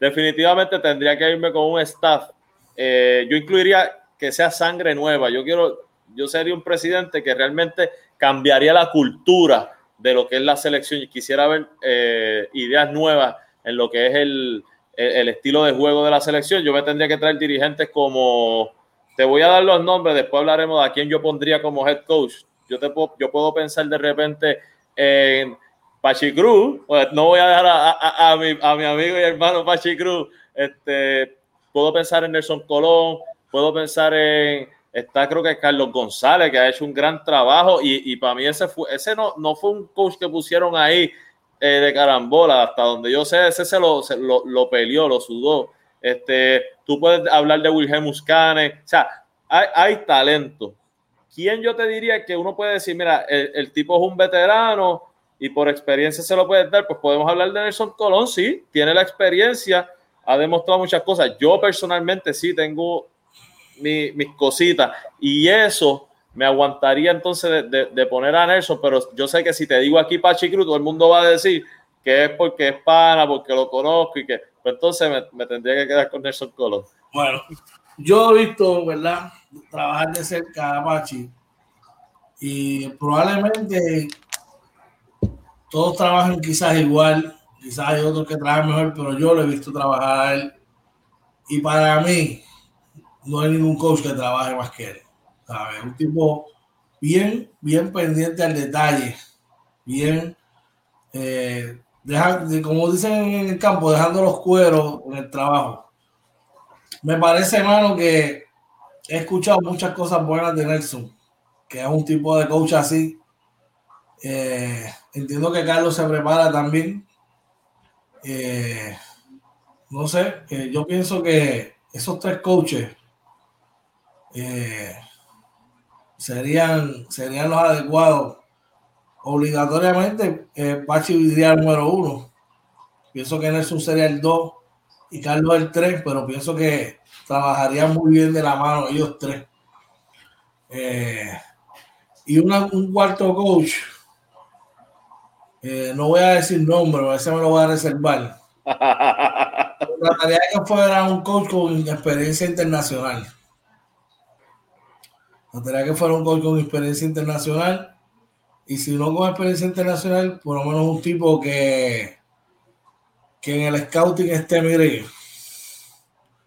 definitivamente tendría que irme con un staff. Eh, yo incluiría que sea sangre nueva. Yo quiero, yo sería un presidente que realmente cambiaría la cultura de lo que es la selección y quisiera ver eh, ideas nuevas en lo que es el, el, estilo de juego de la selección. Yo me tendría que traer dirigentes como, te voy a dar los nombres, después hablaremos de a quién yo pondría como head coach. Yo, te puedo, yo puedo pensar de repente en Pachi Cruz, pues no voy a dejar a, mi, amigo y hermano Pachi Cruz, este, puedo pensar en Nelson Colón, puedo pensar en, está creo que Carlos González, que ha hecho un gran trabajo y, para mí ese, fue, ese no, no fue un coach que pusieron ahí eh, de carambola, hasta donde yo sé, ese se lo, lo, peleó, lo sudó. Este, tú puedes hablar de Wilhelm Muscane, o sea, hay, hay talento. ¿Quién yo te diría que uno puede decir, mira, el, el tipo es un veterano, y por experiencia se lo puede dar, pues podemos hablar de Nelson Colón, sí, tiene la experiencia, ha demostrado muchas cosas. Yo personalmente sí tengo mis cositas y eso me aguantaría entonces de, poner a Nelson, pero yo sé que si te digo aquí Pachi Cruz, todo el mundo va a decir que es porque es pana, porque lo conozco y que, pues entonces me, tendría que quedar con Nelson Colón.
Bueno, yo he visto, ¿verdad? Trabajar de cerca a Pachi y probablemente todos trabajan quizás igual, quizás hay otros que trabajan mejor, pero yo lo he visto trabajar a él. Y para mí, no hay ningún coach que trabaje más que él. Un tipo bien, bien pendiente al detalle, bien, eh, como dicen en el campo, dejando los cueros en el trabajo. Me parece, hermano, que he escuchado muchas cosas buenas de Nelson, que es un tipo de coach así. Eh, Entiendo que Carlos se prepara también. Eh, no sé, yo pienso que esos tres coaches eh, serían, serían los adecuados. Obligatoriamente, eh, Pachi el número uno. Pienso que Nelson sería el dos y Carlos el tres, pero pienso que trabajarían muy bien de la mano ellos tres. Eh, y un cuarto coach, eh, no voy a decir nombre, ese me lo voy a reservar. Trataría que fuera un coach con experiencia internacional. Trataría que fuera un coach con experiencia internacional. Y si no con experiencia internacional, por lo menos un tipo que, que en el scouting esté, mire,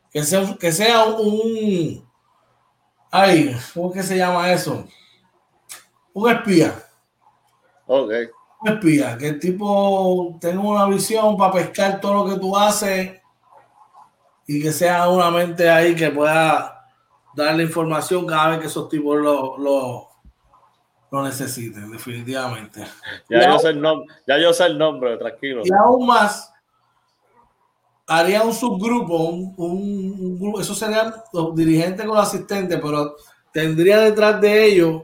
que sea, que sea un, ay, ¿cómo que se llama eso? Un espía.
Ok.
Un espía, que el tipo tenga una visión para pescar todo lo que tú haces y que sea una mente ahí que pueda darle información cada vez que esos tipos lo, lo, lo necesiten, definitivamente.
Ya, yo sé el nombre, ya yo sé el nombre, tranquilo.
Y aún más, haría un subgrupo, un, un, grupo, eso serían los dirigentes con los asistentes, pero tendría detrás de ellos,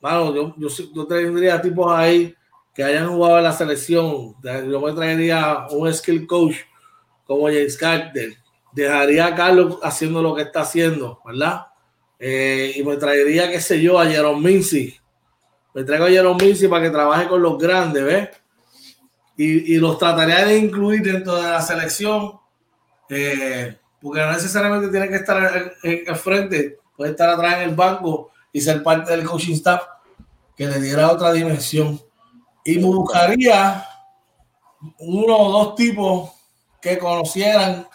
bueno, yo, yo, yo tendría tipos ahí que hayan jugado en la selección, yo me traería un skill coach como James Carter, dejaría a Carlos haciendo lo que está haciendo, ¿verdad? Eh, y me traería, qué sé yo, a Jerome Mincy. Me traigo a Jerome Mincy para que trabaje con los grandes, ¿ves? Y, y los trataría de incluir dentro de la selección, eh, porque no necesariamente tiene que estar al frente, puede estar atrás en el banco y ser parte del coaching staff que le diera otra dimensión. Y me buscaría uno o dos tipos que conocieran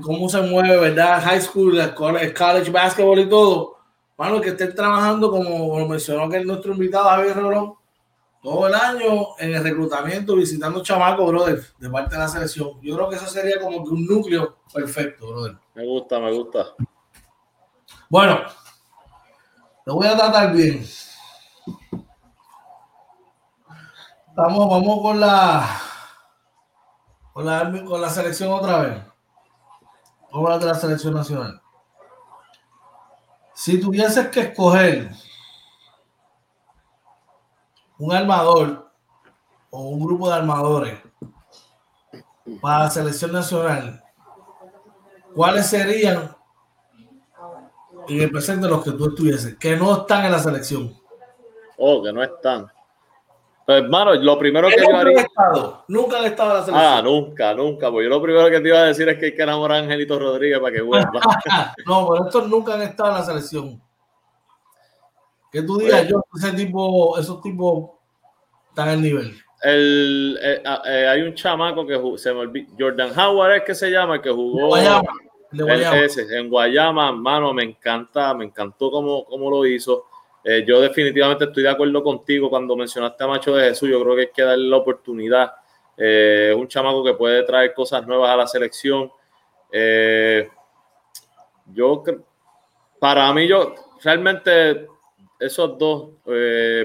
cómo se mueve, ¿verdad? High school, college basketball y todo. Bueno, que estén trabajando, como lo mencionó que nuestro invitado Javier Rolón, todo el año en el reclutamiento, visitando chamacos, brother, de parte de la selección. Yo creo que eso sería como que un núcleo perfecto, brother.
Me gusta, me gusta.
Bueno, lo voy a tratar bien. Vamos, vamos con la con la, con la selección otra vez. A de la selección nacional. Si tuvieses que escoger un armador o un grupo de armadores para la selección nacional, ¿cuáles serían en el presente los que tú estuvieses? Que no están en la selección.
Oh, que no están. Pues, hermano, lo primero que
yo haría. Estado, nunca han estado en la selección.
Ah, nunca, nunca. Pues yo lo primero que te iba a decir es que hay que enamorar a Angelito Rodríguez para que vuelva.
no, pero estos nunca han estado en la selección. Que tú digas, pues, yo, ese tipo, esos tipos están en el nivel.
El, eh, ah, eh, hay un chamaco que se me olvidó, Jordan Howard es que se llama, que jugó Guayama, en Guayama, hermano, me encanta, me encantó cómo, cómo lo hizo. Eh, yo definitivamente estoy de acuerdo contigo cuando mencionaste a Macho de Jesús. Yo creo que hay que darle la oportunidad. Eh, es un chamaco que puede traer cosas nuevas a la selección. Eh, yo, para mí, yo realmente esos dos,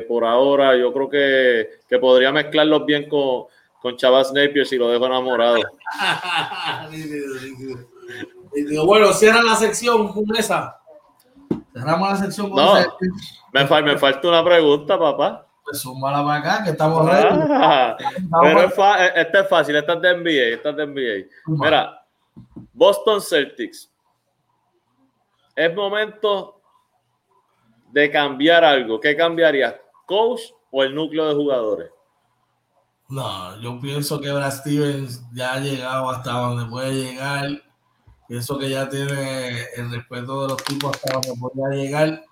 por ahora, yo creo que, que, podría mezclarlos bien con, con Chavas Napier si lo dejo enamorado.
bueno, cierra la sección con esa. Cerramos la sección
no, me, me, falta una pregunta, papá.
Pues súmala para acá, que estamos ready.
Ah, pero es e, esta es fácil, esta es de NBA, esta es de NBA. Mira, Boston Celtics. Es momento de cambiar algo. ¿Qué cambiaría? ¿Coach o el núcleo de jugadores?
No, yo pienso que Brad Stevens ya ha llegado hasta donde puede llegar Pienso que ya tiene el respeto de los tipos hasta donde podría llegar.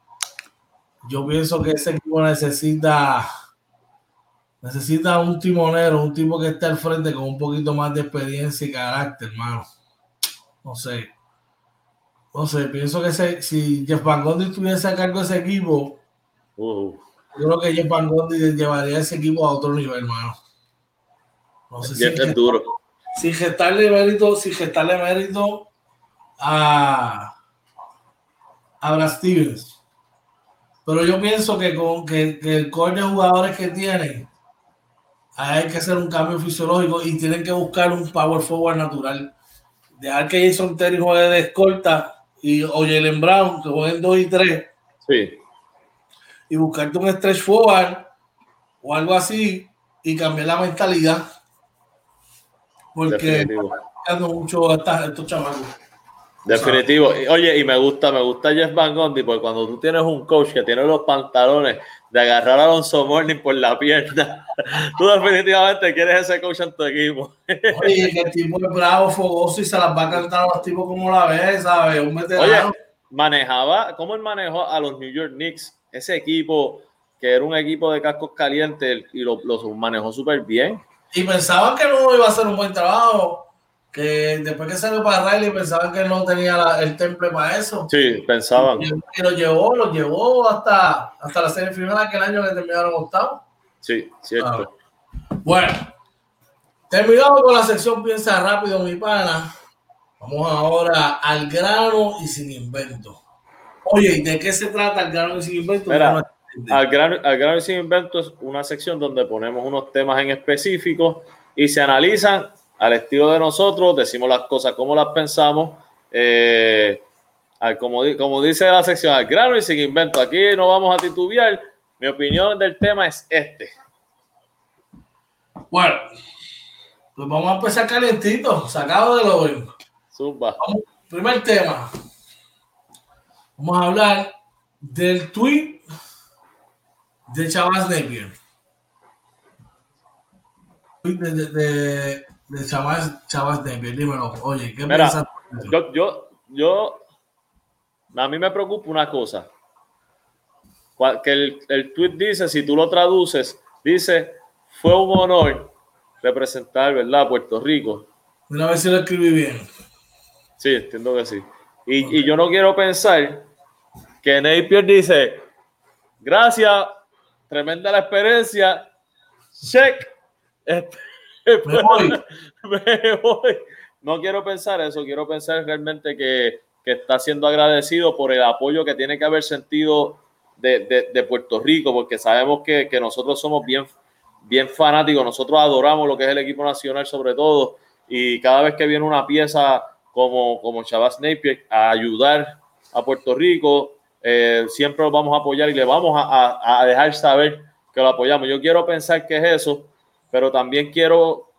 Yo pienso que ese equipo necesita necesita un timonero, un tipo que esté al frente con un poquito más de experiencia y carácter, hermano. No sé. No sé, pienso que si Jeff Van Gundy estuviese a cargo de ese equipo, yo creo que Jeff Van Gundy llevaría ese equipo a otro nivel, hermano.
No sé si es duro.
Sin gestarle mérito, sin gestarle mérito a, a Brad Stevens. Pero yo pienso que con que, el core de jugadores que tiene, hay que hacer un cambio fisiológico y tienen que buscar un power forward natural. dejar que Jason Terry juegue de escolta y o Jalen Brown que jueguen 2 y 3.
Sí.
Y buscarte un stretch forward o algo así y cambiar la mentalidad. Porque están mucho a estos chavales.
Definitivo. Oye, y me gusta, me gusta Jeff Van Gundy, porque cuando tú tienes un coach que tiene los pantalones de agarrar a Alonso Morning por la pierna, tú definitivamente quieres ese coach en tu equipo.
Oye, que el tipo es bravo, fogoso y se las va a cantar a los tipos como la ves, ¿sabes? Un Oye,
manejaba, ¿cómo él manejó a los New York Knicks? Ese equipo que era un equipo de cascos calientes y lo, lo manejó súper bien.
Y pensaban que no iba a hacer un buen trabajo que después que salió para Riley pensaban que no tenía el temple para eso.
Sí, pensaban.
Y, lo llevó, lo llevó hasta, hasta la serie final aquel año que terminaron octavo.
Sí, cierto.
Bueno, terminamos con la sección Piensa rápido, mi pana. Vamos ahora al grano y sin invento. Oye, ¿de qué se trata el grano y sin invento?
al, grano, al grano y sin invento es una sección donde ponemos unos temas en específico y se analizan al estilo de nosotros, decimos las cosas como las pensamos. Eh, como, como dice la sección, al grano y sin invento. Aquí no vamos a titubear. Mi opinión del tema es este.
Bueno, pues vamos a empezar calentito, sacado de lo
Zumba.
primer tema. Vamos a hablar del tweet de Chavas Napier. De, de, de Chavas, Chavas de dímelo, oye, ¿qué Mira,
yo, yo, yo, a mí me preocupa una cosa, que el, el tweet dice, si tú lo traduces, dice, fue un honor representar, ¿verdad?, Puerto Rico.
Una vez si lo escribí bien.
Sí, entiendo que sí. Y, y yo no quiero pensar que Napier dice, gracias, tremenda la experiencia, check. Este, me voy. No quiero pensar eso, quiero pensar realmente que, que, está siendo agradecido por el apoyo que tiene que haber sentido de, de, Puerto Rico, porque sabemos que, que, nosotros somos bien, bien fanáticos, nosotros adoramos lo que es el equipo nacional sobre todo, y cada vez que viene una pieza como, como Chavas Napier a ayudar a Puerto Rico, eh, siempre lo vamos a apoyar y le vamos a, a, a dejar saber que lo apoyamos. Yo quiero pensar que es eso pero también quiero,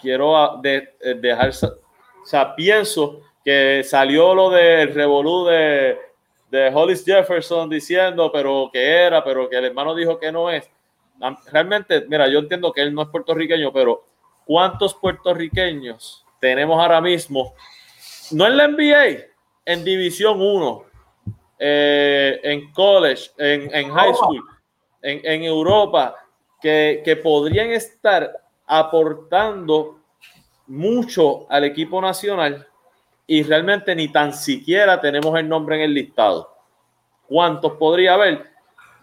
quiero ah, de, eh, dejar, o sea, pienso que salió lo del revolú de, de Hollis Jefferson diciendo, pero que era, pero que el hermano dijo que no es. Realmente, mira, yo entiendo que él no es puertorriqueño, pero ¿cuántos puertorriqueños tenemos ahora mismo? No en la NBA, en División 1, eh, en college, en, en high school, en, en Europa, que, podrían estar aportando mucho al equipo nacional y realmente ni tan siquiera tenemos el nombre en el listado. ¿Cuántos podría haber?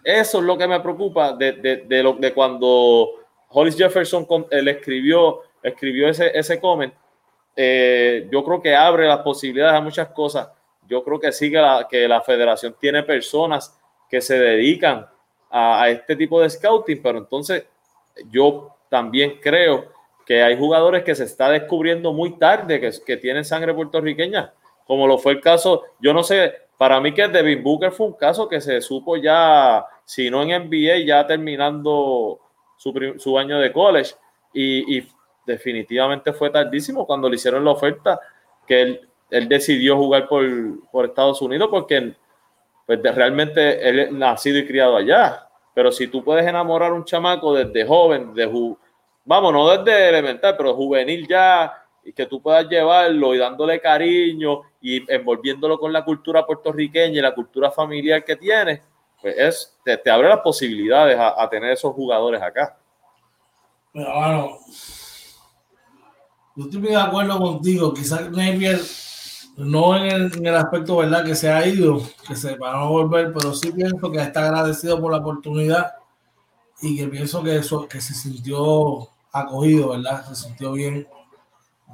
Eso es lo que me preocupa de, de, lo, de cuando Hollis Jefferson le escribió, escribió ese, ese comment. Eh, yo creo que abre las posibilidades a muchas cosas. Yo creo que sí que la, que la federación tiene personas que se dedican a, este tipo de scouting, pero entonces yo también creo que hay jugadores que se está descubriendo muy tarde que, que tienen sangre puertorriqueña, como lo fue el caso, yo no sé, para mí que Devin Booker fue un caso que se supo ya, si no en NBA, ya terminando su, su año de college, y, y, definitivamente fue tardísimo cuando le hicieron la oferta que él, él decidió jugar por, por Estados Unidos porque pues realmente él nacido y criado allá. Pero si tú puedes enamorar a un chamaco desde joven, de vamos, no desde elemental, pero juvenil ya, y que tú puedas llevarlo y dándole cariño y envolviéndolo con la cultura puertorriqueña y la cultura familiar que tiene, pues es, te, abre las posibilidades a, tener esos jugadores acá.
Pero bueno, yo estoy de acuerdo contigo. Quizás Napier no en el, aspecto verdad que se ha ido, que se para no volver, pero sí pienso que está agradecido por la oportunidad y que pienso que eso que se sintió acogido, ¿verdad? Se sintió bien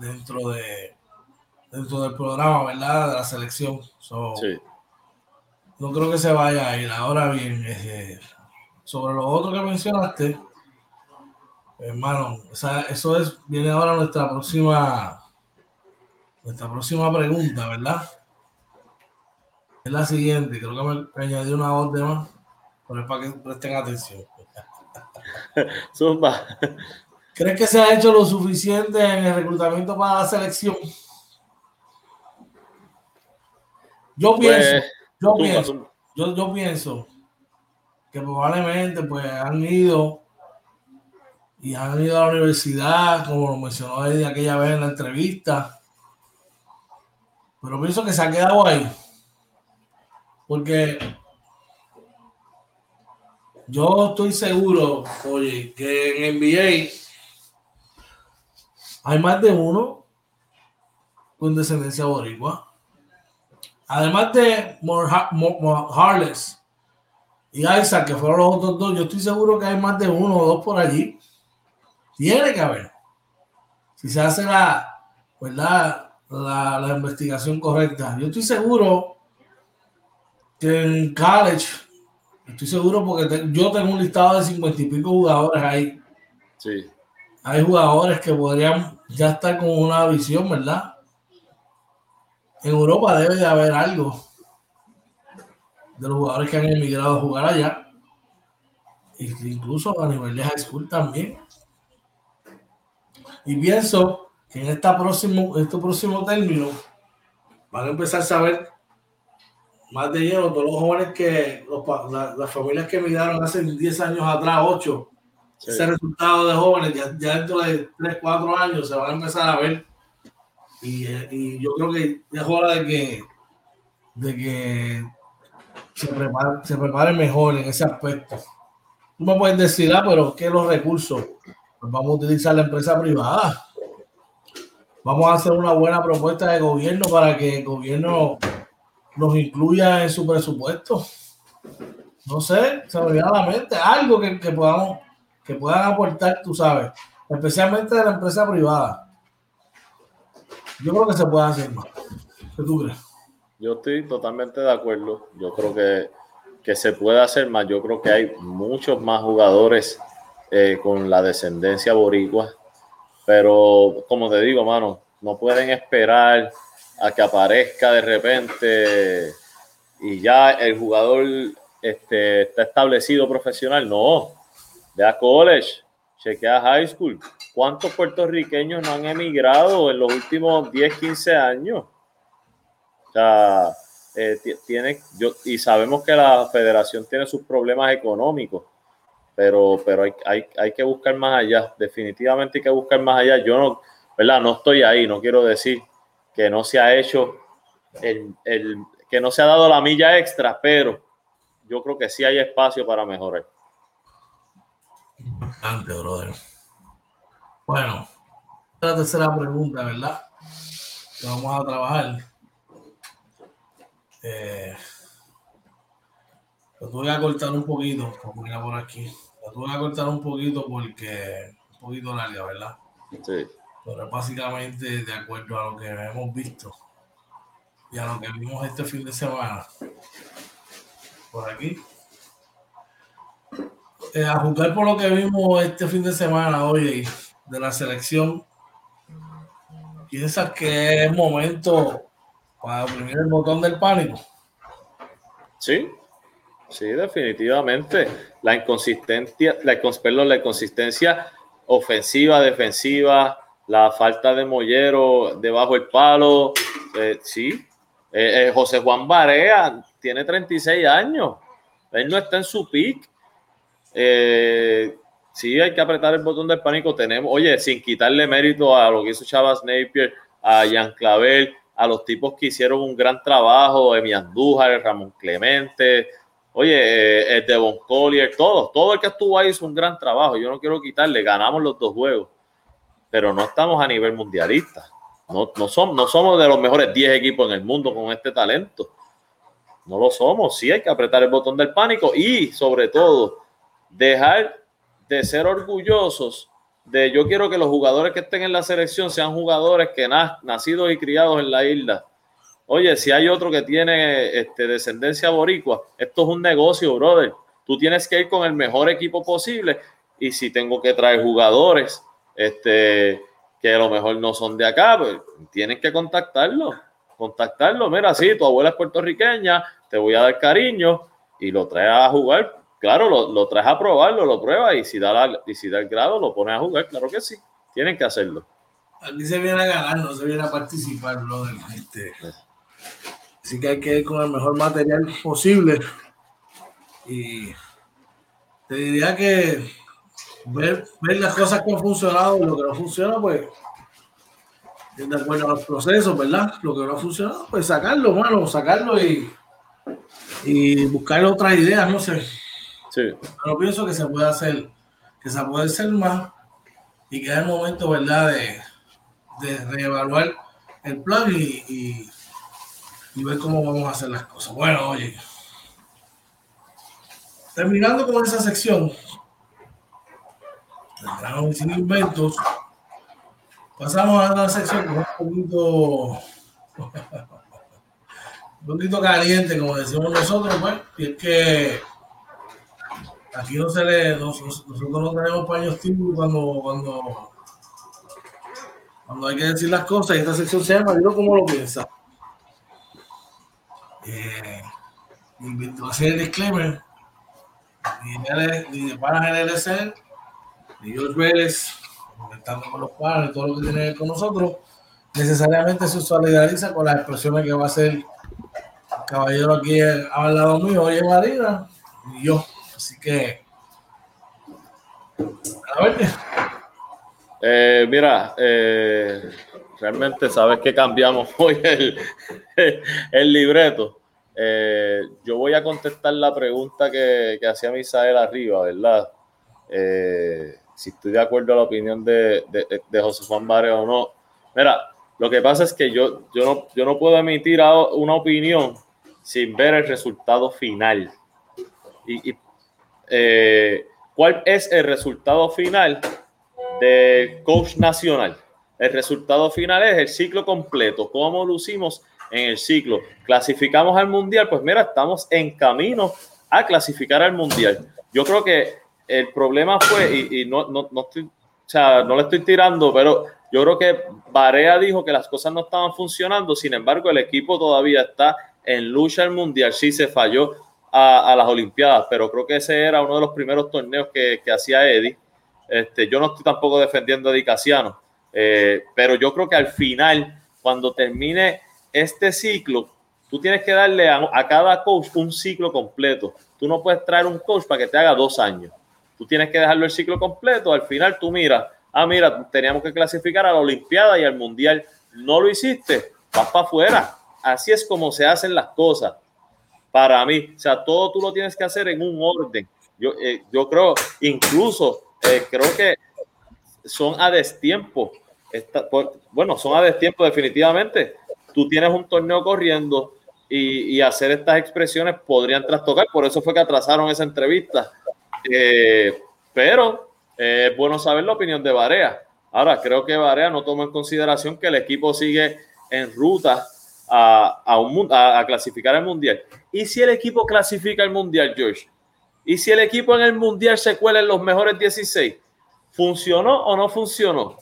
dentro de dentro del programa, ¿verdad? De la selección. sí. No creo que se vaya a ir. Ahora bien, eh, sobre lo otro que mencionaste, hermano, eso es, viene ahora nuestra próxima Nuestra próxima pregunta, ¿verdad? Es la siguiente. Creo que me añadí una de más, pero es para que presten atención.
Zumba.
¿Crees que se ha hecho lo suficiente en el reclutamiento para la selección? Yo
Pues,
pienso, yo
zumba,
pienso,
zumba.
yo, yo pienso que probablemente pues han ido y han ido a la universidad, como lo mencionó él aquella vez en la entrevista. Pero pienso que se ha quedado ahí. Porque yo estoy seguro, oye, que en NBA hay más de uno con descendencia boricua. Además de Harless y Isaac, que fueron los otros dos, yo estoy seguro que hay más de uno o dos por allí. Tiene que haber. Si se hace la, ¿verdad? La, la investigación correcta. Yo estoy seguro que en college, estoy seguro porque te- yo tengo un listado de cincuenta y pico jugadores ahí.
Sí,
Hay jugadores que podrían ya estar con una visión, ¿verdad? En Europa debe de haber algo de los jugadores que han emigrado a jugar allá. Incluso a nivel de high school también. Y pienso en esta próximo, este próximo término van a empezar a saber más de lleno todos los jóvenes que, los la- las familias que emigraron hace 10 años atrás, 8,
sí.
ese resultado de jóvenes, ya, ya dentro de 3, 4 años se van a empezar a ver. Y, eh, y yo creo que es hora de que, de que se, prepare, se prepare mejor en ese aspecto. Tú me puedes decir, ah, pero que los recursos, pues vamos a utilizar la empresa privada. Vamos a hacer una buena propuesta de gobierno para que el gobierno nos incluya en su presupuesto. No sé, se me viene a la mente algo que, que podamos, que puedan aportar, tú sabes, especialmente de la empresa privada. Yo creo que se puede hacer más. ¿Qué tú crees?
Yo estoy totalmente de acuerdo. Yo creo que, que se puede hacer más. Yo creo que hay muchos más jugadores eh, con la descendencia boricua. Pero como te digo, mano, no pueden esperar a que aparezca de repente y ya el jugador este, está establecido profesional. No, ve a college, chequea high school. ¿Cuántos puertorriqueños no han emigrado en los últimos 10, 15 años? O sea, eh, ti- tiene, yo, y sabemos que la federación tiene sus problemas económicos, pero, pero hay, hay, hay que buscar más allá. Definitivamente hay que buscar más allá. Yo no, ¿verdad? No estoy ahí, no quiero decir que no se ha hecho, el, el- que no se ha dado la milla extra, pero yo creo que sí hay espacio para mejorar.
Antes, brother. Bueno, la tercera pregunta, ¿verdad? Vamos a trabajar. Eh, lo tuve que cortar un poquito, por ponerla por aquí. Lo tuve que cortar un poquito porque un poquito larga, ¿verdad?
Sí,
Pero básicamente de acuerdo a lo que hemos visto y a lo que vimos este fin de semana. Por aquí. Eh, a juzgar por lo que vimos este fin de semana, oye, de la selección, ¿piensas que es momento para oprimir el botón del pánico?
sí, sí, definitivamente. La inconsistencia, la, perdón, la inconsistencia ofensiva, defensiva, la falta de mollero debajo del palo, eh, sí. Eh, eh, José Juan Barea tiene 36 años, él no está en su pick. Sí, hay que apretar el botón del pánico. Tenemos, oye, sin quitarle mérito a lo que hizo Chavas Napier, a Jan Clavel, a los tipos que hicieron un gran trabajo, Emi Andújar, Ramón Clemente, oye, eh, eh, Devon Collier, todos, todo el que estuvo ahí hizo un gran trabajo. Yo no quiero quitarle, ganamos los dos juegos, pero no estamos a nivel mundialista. No, no, somos, no somos de los mejores 10 equipos en el mundo con este talento. No lo somos. Sí hay que apretar el botón del pánico y, sobre todo, dejar de ser orgullosos de yo quiero que los jugadores que estén en la selección sean jugadores que na- nacidos y criados en la isla. Oye, si hay otro que tiene este, descendencia boricua, esto es un negocio, brother. Tú tienes que ir con el mejor equipo posible y si tengo que traer jugadores este, que a lo mejor no son de acá, pues tienes que contactarlo, contactarlo. Mira, sí, tu abuela es puertorriqueña, te voy a dar cariño y lo traes a jugar. Claro, lo, traes a probarlo, lo pruebas y si, da la, y si da el grado, lo pones a jugar. Claro que sí, tienen que hacerlo.
Aquí se viene a ganar, no se viene a participar, brother. Este, así que hay que ir con el mejor material posible. Y te diría que ver, ver las cosas que han funcionado y lo que no funciona, pues de acuerdo a los procesos, ¿verdad? Lo que no ha funcionado, pues sacarlo, bueno, sacarlo y, y buscar otras ideas, no sé. Sí. Pero pienso que se puede hacer, que se puede hacer más y que es el momento, ¿verdad? De, de reevaluar el plan y, y, ver cómo vamos a hacer las cosas. Bueno, oye, terminando con esa sección, sin inventos, pasamos a una sección un poquito, un poquito caliente, como decimos nosotros, pues, y es que aquí no se le, nosotros no tenemos paños típicos cuando, cuando cuando hay que decir las cosas, y esta sección se llama Dilo como lo piensa. Eh, invito a hacer el disclaimer. Ni de Panas LLC, ni George Vélez, comentando con los padres, todo lo que tiene que ver con nosotros, necesariamente se solidariza con las expresiones que va a hacer el caballero aquí al lado mío, oye Marina, y yo. Así que, a ver.
Eh, mira, eh, realmente sabes que cambiamos hoy el, el libreto. Eh, yo voy a contestar la pregunta que, que hacía Misael arriba, ¿verdad? si estoy de acuerdo a la opinión de, de, José Juan Barrio o no. Mira, lo que pasa es que yo, yo, no, yo no puedo emitir una opinión sin ver el resultado final. Y, y ¿Cuál es el resultado final? de coach nacional. El resultado final es el ciclo completo, cómo lucimos en el ciclo. Clasificamos al mundial, pues mira, estamos en camino a clasificar al mundial. Yo creo que el problema fue, y, no, no, no, estoy, o sea, no le estoy tirando, pero yo creo que Barea dijo que las cosas no estaban funcionando, sin embargo, el equipo todavía está en lucha al mundial. Sí, se falló a, las Olimpiadas, pero creo que ese era uno de los primeros torneos que, que hacía Eddie este, yo no estoy tampoco defendiendo a Dicasiano, eh, pero yo creo que al final, cuando termine este ciclo, tú tienes que darle a, cada coach un ciclo completo. Tú no puedes traer un coach para que te haga dos años. Tú tienes que dejarlo el ciclo completo. Al final tú miras, ah, mira, teníamos que clasificar a la Olimpiada y al Mundial. No lo hiciste, vas para afuera. Así es como se hacen las cosas. Para mí, o sea, todo tú lo tienes que hacer en un orden. Yo, eh, yo creo, incluso eh, creo que son a destiempo. Bueno, son a destiempo definitivamente. Tú tienes un torneo corriendo y, hacer estas expresiones podrían trastocar. Por eso fue que atrasaron esa entrevista. Eh, pero eh, es bueno saber la opinión de Barea. Ahora, creo que Barea no toma en consideración que el equipo sigue en ruta a, a, clasificar el mundial. ¿Y si el equipo clasifica el mundial, George? Y si el equipo en el mundial se cuela en los mejores 16, ¿funcionó o no funcionó?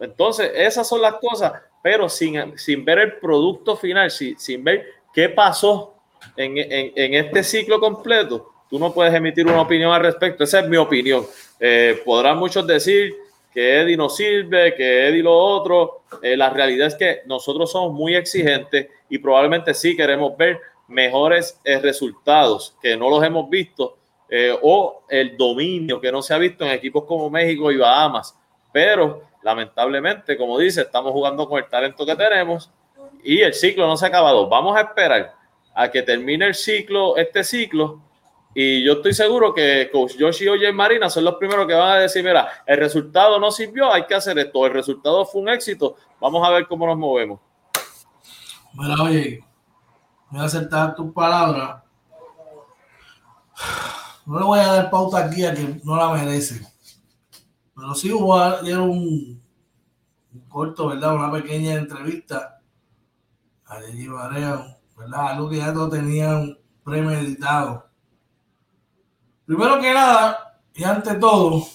Entonces, esas son las cosas, pero sin, sin ver el producto final, sin, sin ver qué pasó en, en, este ciclo completo, tú no puedes emitir una opinión al respecto. Esa es mi opinión. Eh, podrán muchos decir que Eddie no sirve, que Eddie lo otro. Eh, la realidad es que nosotros somos muy exigentes y probablemente sí queremos ver mejores eh, resultados que no los hemos visto eh, o el dominio que no se ha visto en equipos como México y Bahamas. Pero lamentablemente, como dice, estamos jugando con el talento que tenemos y el ciclo no se ha acabado. Vamos a esperar a que termine el ciclo, este ciclo, y yo estoy seguro que Coach Josh y Oye Marina son los primeros que van a decir, mira, el resultado no sirvió, hay que hacer esto, el resultado fue un éxito, vamos a ver cómo nos movemos.
Bueno, oye, voy a aceptar tus palabras. No le voy a dar pauta aquí a que no la merece. Pero sí a dar un, corto, ¿verdad? Una pequeña entrevista a Jenny Barea, ¿verdad? Algo que ya no tenían premeditado. Primero que nada, y ante todo,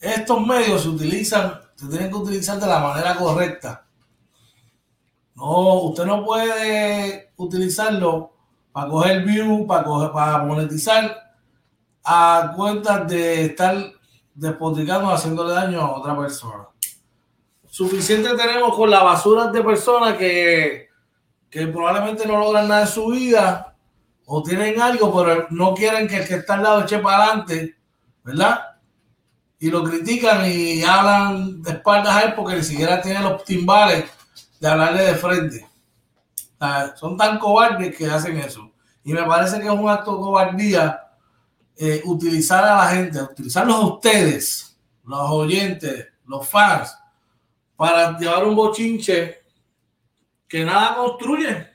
estos medios se utilizan usted tiene que utilizar de la manera correcta. No, usted no puede utilizarlo para coger view, para, coger, para monetizar a cuentas de estar despotricando, haciéndole daño a otra persona. Suficiente tenemos con la basura de personas que, que probablemente no logran nada en su vida o tienen algo, pero no quieren que el que está al lado eche para adelante, ¿verdad? Y lo critican y hablan de espaldas a él porque ni siquiera tienen los timbales de hablarle de frente. son tan cobardes que hacen eso. Y me parece que es un acto de cobardía eh, utilizar a la gente, utilizarlos a ustedes, los oyentes, los fans, para llevar un bochinche que nada construye.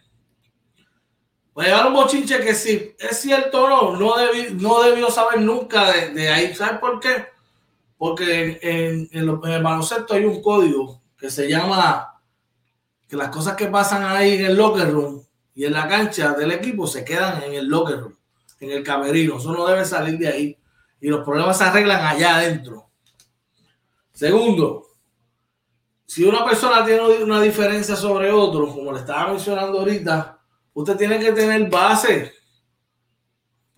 Para llevar un bochinche que si es cierto o no, no, no debió saber nunca de, ahí. ¿Sabes por qué? Porque en, en, en el baloncesto hay un código que se llama que las cosas que pasan ahí en el locker room y en la cancha del equipo se quedan en el locker room en el camerino. Eso no debe salir de ahí. Y los problemas se arreglan allá adentro. Segundo, si una persona tiene una diferencia sobre otro, como le estaba mencionando ahorita, usted tiene que tener base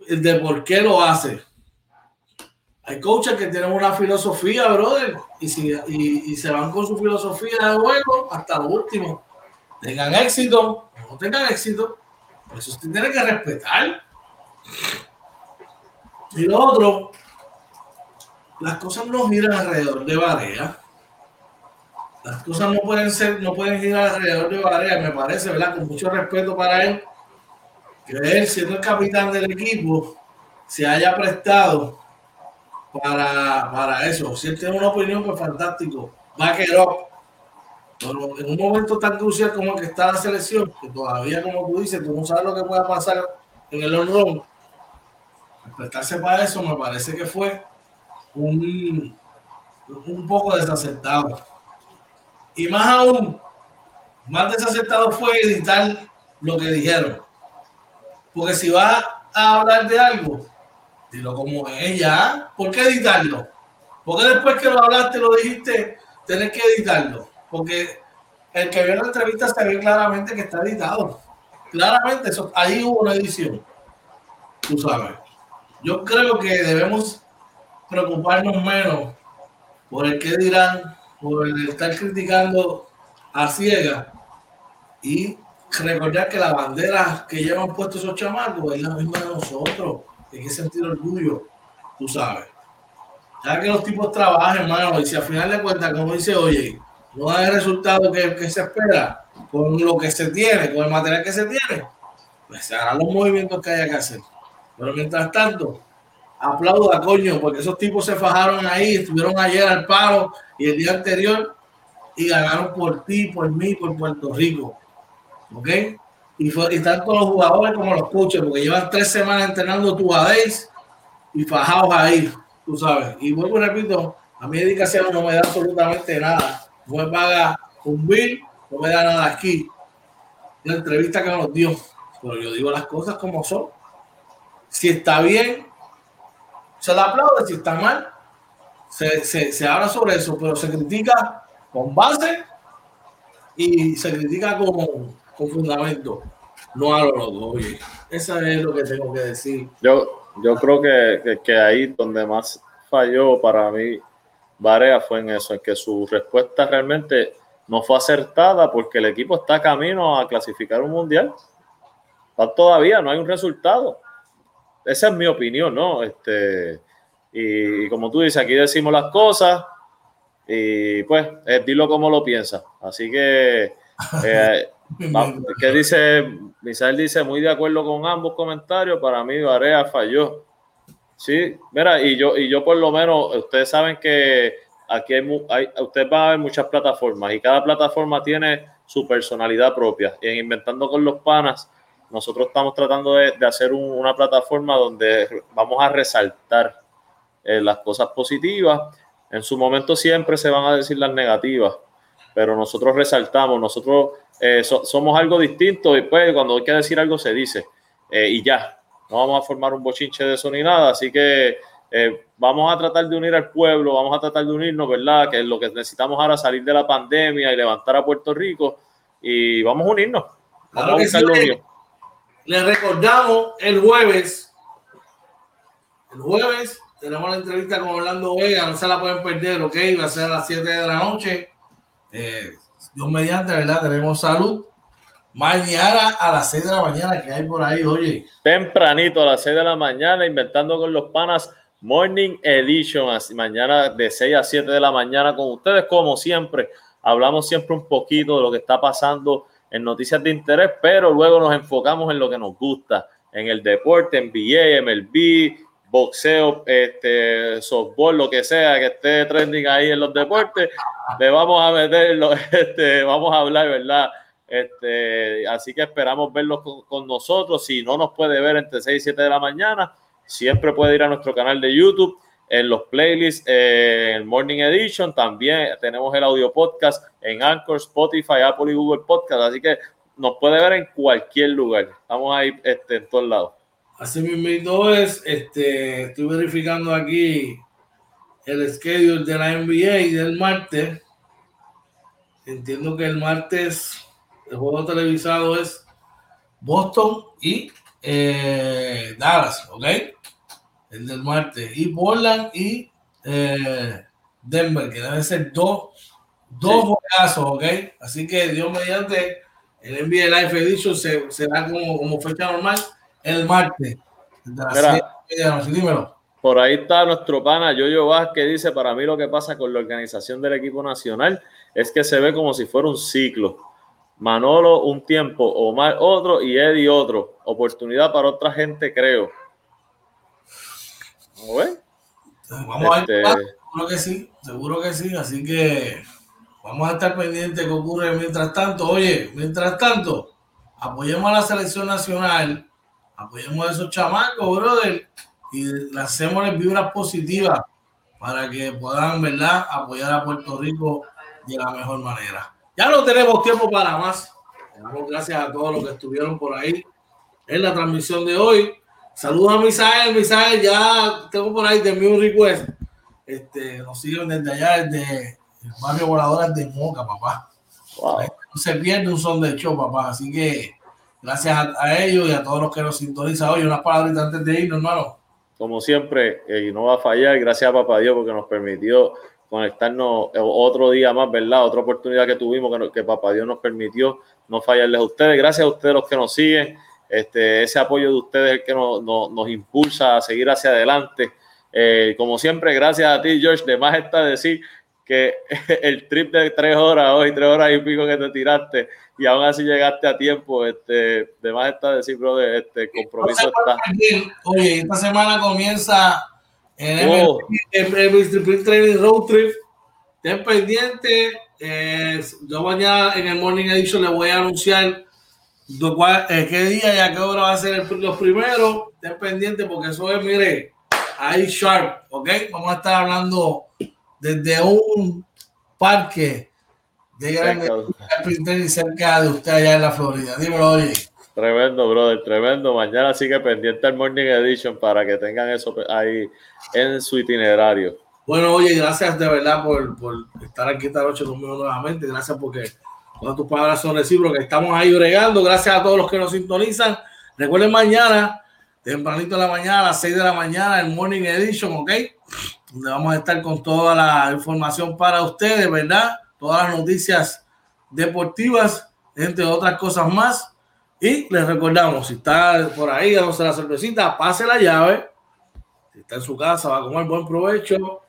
de por qué lo hace. Hay coaches que tienen una filosofía, brother, y, si, y, se van con su filosofía de juego hasta lo último. Tengan éxito o no tengan éxito, eso usted tiene que respetar. Y lo otro, las cosas no giran alrededor de Barea. Las cosas no pueden ser, no pueden girar alrededor de Barea, me parece, ¿verdad? Con mucho respeto para él, que él, siendo el capitán del equipo, se haya prestado para, para eso. Si él tiene una opinión, pues fantástico. Va quedar. Pero en un momento tan crucial como el que está la selección, que todavía, como tú dices, tú no sabes lo que pueda pasar en el honor prestarse para eso me parece que fue un, un poco desacertado. Y más aún, más desacertado fue editar lo que dijeron. Porque si vas a hablar de algo, dilo como es ya. ¿Por qué editarlo? Porque después que lo hablaste, lo dijiste, tenés que editarlo. Porque el que vio la entrevista se ve claramente que está editado. Claramente, eso, ahí hubo una edición. Tú sabes. Yo creo que debemos preocuparnos menos por el que dirán, por el estar criticando a ciega y recordar que la bandera que llevan puesto esos chamacos es la misma de nosotros. Hay que sentir orgullo, tú sabes. Ya que los tipos trabajan, hermano, y si al final de cuentas, como dice, oye, no da el resultado que, que, se espera con lo que se tiene, con el material que se tiene, pues se harán los movimientos que haya que hacer. Pero mientras tanto, aplaudo a coño, porque esos tipos se fajaron ahí, estuvieron ayer al paro y el día anterior y ganaron por ti, por mí, por Puerto Rico. ¿Ok? Y, tanto los jugadores como los coaches, porque llevan tres semanas entrenando tu Days y fajados ahí, tú sabes. Y vuelvo y repito, a mí dedicación no me da absolutamente nada. No me paga un bill, no me da nada aquí. La entrevista que nos dio. Pero yo digo las cosas como son. Si está bien, se le aplaude, si está mal, se, habla sobre eso, pero se critica con base y se critica con, con fundamento, no a lo loco. eso es lo que tengo que decir.
Yo, yo creo que, que, ahí donde más falló para mí Barea fue en eso, en que su respuesta realmente no fue acertada porque el equipo está camino a clasificar un mundial. Todavía no hay un resultado. Esa es mi opinión, ¿no? Este, y, como tú dices, aquí decimos las cosas y pues eh, dilo como lo piensas. Así que, eh, ¿qué dice? Misael dice, muy de acuerdo con ambos comentarios, para mí Varea falló. Sí, mira, y yo, y yo por lo menos, ustedes saben que aquí hay, hay ustedes van a ver muchas plataformas y cada plataforma tiene su personalidad propia. Y en Inventando con los Panas, nosotros estamos tratando de, hacer una plataforma donde vamos a resaltar eh, las cosas positivas. En su momento siempre se van a decir las negativas, pero nosotros resaltamos, nosotros eh, somos algo distinto y pues cuando hay que decir algo se dice eh, y ya, no vamos a formar un bochinche de eso ni nada, así que eh, vamos a tratar de unir al pueblo, vamos a tratar de unirnos, ¿verdad? Que es lo que necesitamos ahora, salir de la pandemia y levantar a Puerto Rico y vamos a unirnos. Vamos a buscar lo
le, le recordamos el jueves, el jueves tenemos la entrevista con Orlando Vega, no se la pueden perder, ok, va a ser a las 7 de la noche. Eh, Dios mediante, ¿verdad? Tenemos salud. Mañana a las 6 de la mañana, que hay por ahí, oye.
Tempranito a las 6 de la mañana, inventando con los panas Morning Edition. Mañana de 6 a 7 de la mañana con ustedes, como siempre. Hablamos siempre un poquito de lo que está pasando en noticias de interés, pero luego nos enfocamos en lo que nos gusta, en el deporte, en NBA, MLB, boxeo, este, softball, lo que sea que esté trending ahí en los deportes, le vamos a meterlo, este, vamos a hablar, ¿verdad? Este, así que esperamos verlo con, nosotros. Si no nos puede ver entre 6 y 7 de la mañana, siempre puede ir a nuestro canal de YouTube, en los playlists, eh, en Morning Edition. También tenemos el audio podcast en Anchor, Spotify, Apple y Google Podcast. Así que nos puede ver en cualquier lugar. Estamos ahí este, en todos lados.
Así mismo es, este, estoy verificando aquí el schedule de la NBA del martes. Entiendo que el martes el juego televisado es Boston y eh, Dallas, ¿ok? El del martes. Y Portland y eh, Denver, que deben ser dos, dos sí. ¿ok? Así que Dios mediante el NBA Live Edition se, será como, como fecha normal el martes.
Por ahí está nuestro pana Yoyo Vázquez, dice, para mí lo que pasa con la organización del equipo nacional es que se ve como si fuera un ciclo. Manolo un tiempo, Omar otro y Eddie otro. Oportunidad para otra gente, creo.
Vamos a ver. Este, seguro que sí, seguro que sí. Así que vamos a estar pendientes qué ocurre mientras tanto. Oye, mientras tanto, apoyemos a la selección nacional apoyemos a esos chamacos, brother, y lancémosles vibras positivas para que puedan, ¿verdad?, apoyar a Puerto Rico de la mejor manera. Ya no tenemos tiempo para más. Damos gracias a todos los que estuvieron por ahí en la transmisión de hoy. Saludos a Misael, Misael, ya tengo por ahí de un request. Este, nos siguen desde allá, desde el barrio Voladores de Moca, papá. No se pierde un son de show, papá. Así que Gracias a, ellos y a todos los que nos sintonizan hoy. Unas palabras antes de irnos, hermano.
Como siempre, eh, y no va a fallar, gracias a Papá Dios porque nos permitió conectarnos otro día más, ¿verdad? Otra oportunidad que tuvimos, que, que Papá Dios nos permitió no fallarles a ustedes. Gracias a ustedes los que nos siguen. Este, ese apoyo de ustedes es el que nos, nos, impulsa a seguir hacia adelante. Eh, como siempre, gracias a ti, George. De más está decir que el trip de tres horas hoy, tres horas y pico que te tiraste, y aún así llegaste a tiempo. Este, de más está decir, bro, este compromiso está.
Oye, esta semana comienza el, oh. el, el, Training Road Trip. Ten pendiente. Eh, yo mañana en el Morning Edition le voy a anunciar qué día y a qué hora va a ser los primeros. Ten pendiente porque eso es, mire, ahí sharp, ¿ok? Vamos a estar hablando desde un parque de grande cerca de usted allá en la Florida. Dímelo, oye.
Tremendo, brother, tremendo. Mañana sigue pendiente el Morning Edition para que tengan eso ahí en su itinerario.
Bueno, oye, gracias de verdad por, por estar aquí esta noche conmigo nuevamente. Gracias porque todas tus palabras son recíprocas. Estamos ahí bregando. Gracias a todos los que nos sintonizan. Recuerden mañana, tempranito en la mañana, a las 6 de la mañana, el Morning Edition, ¿ok? Donde vamos a estar con toda la información para ustedes, ¿verdad? todas las noticias deportivas, entre otras cosas más. Y les recordamos, si está por ahí dándose la cervecita, pase la llave. Si está en su casa, va a comer buen provecho.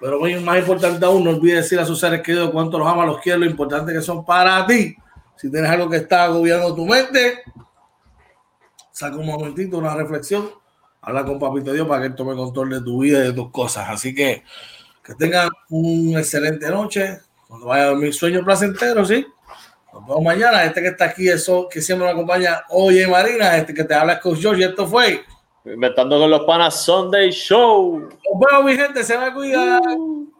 Pero más importante aún, no olvide decir a sus seres queridos cuánto los ama, los quiere, lo importante que son para ti. Si tienes algo que está agobiando tu mente, saca un momentito, una reflexión, habla con Papito Dios para que él tome control de tu vida y de tus cosas. Así que que tengan una excelente noche. Cuando vaya a dormir, sueño placentero, ¿sí? Nos vemos mañana. Este que está aquí, eso que siempre me acompaña, Oye Marina, este que te habla con George, y esto fue.
Inventando con los panas Sunday Show.
Nos vemos, mi gente, se me cuida. Uh.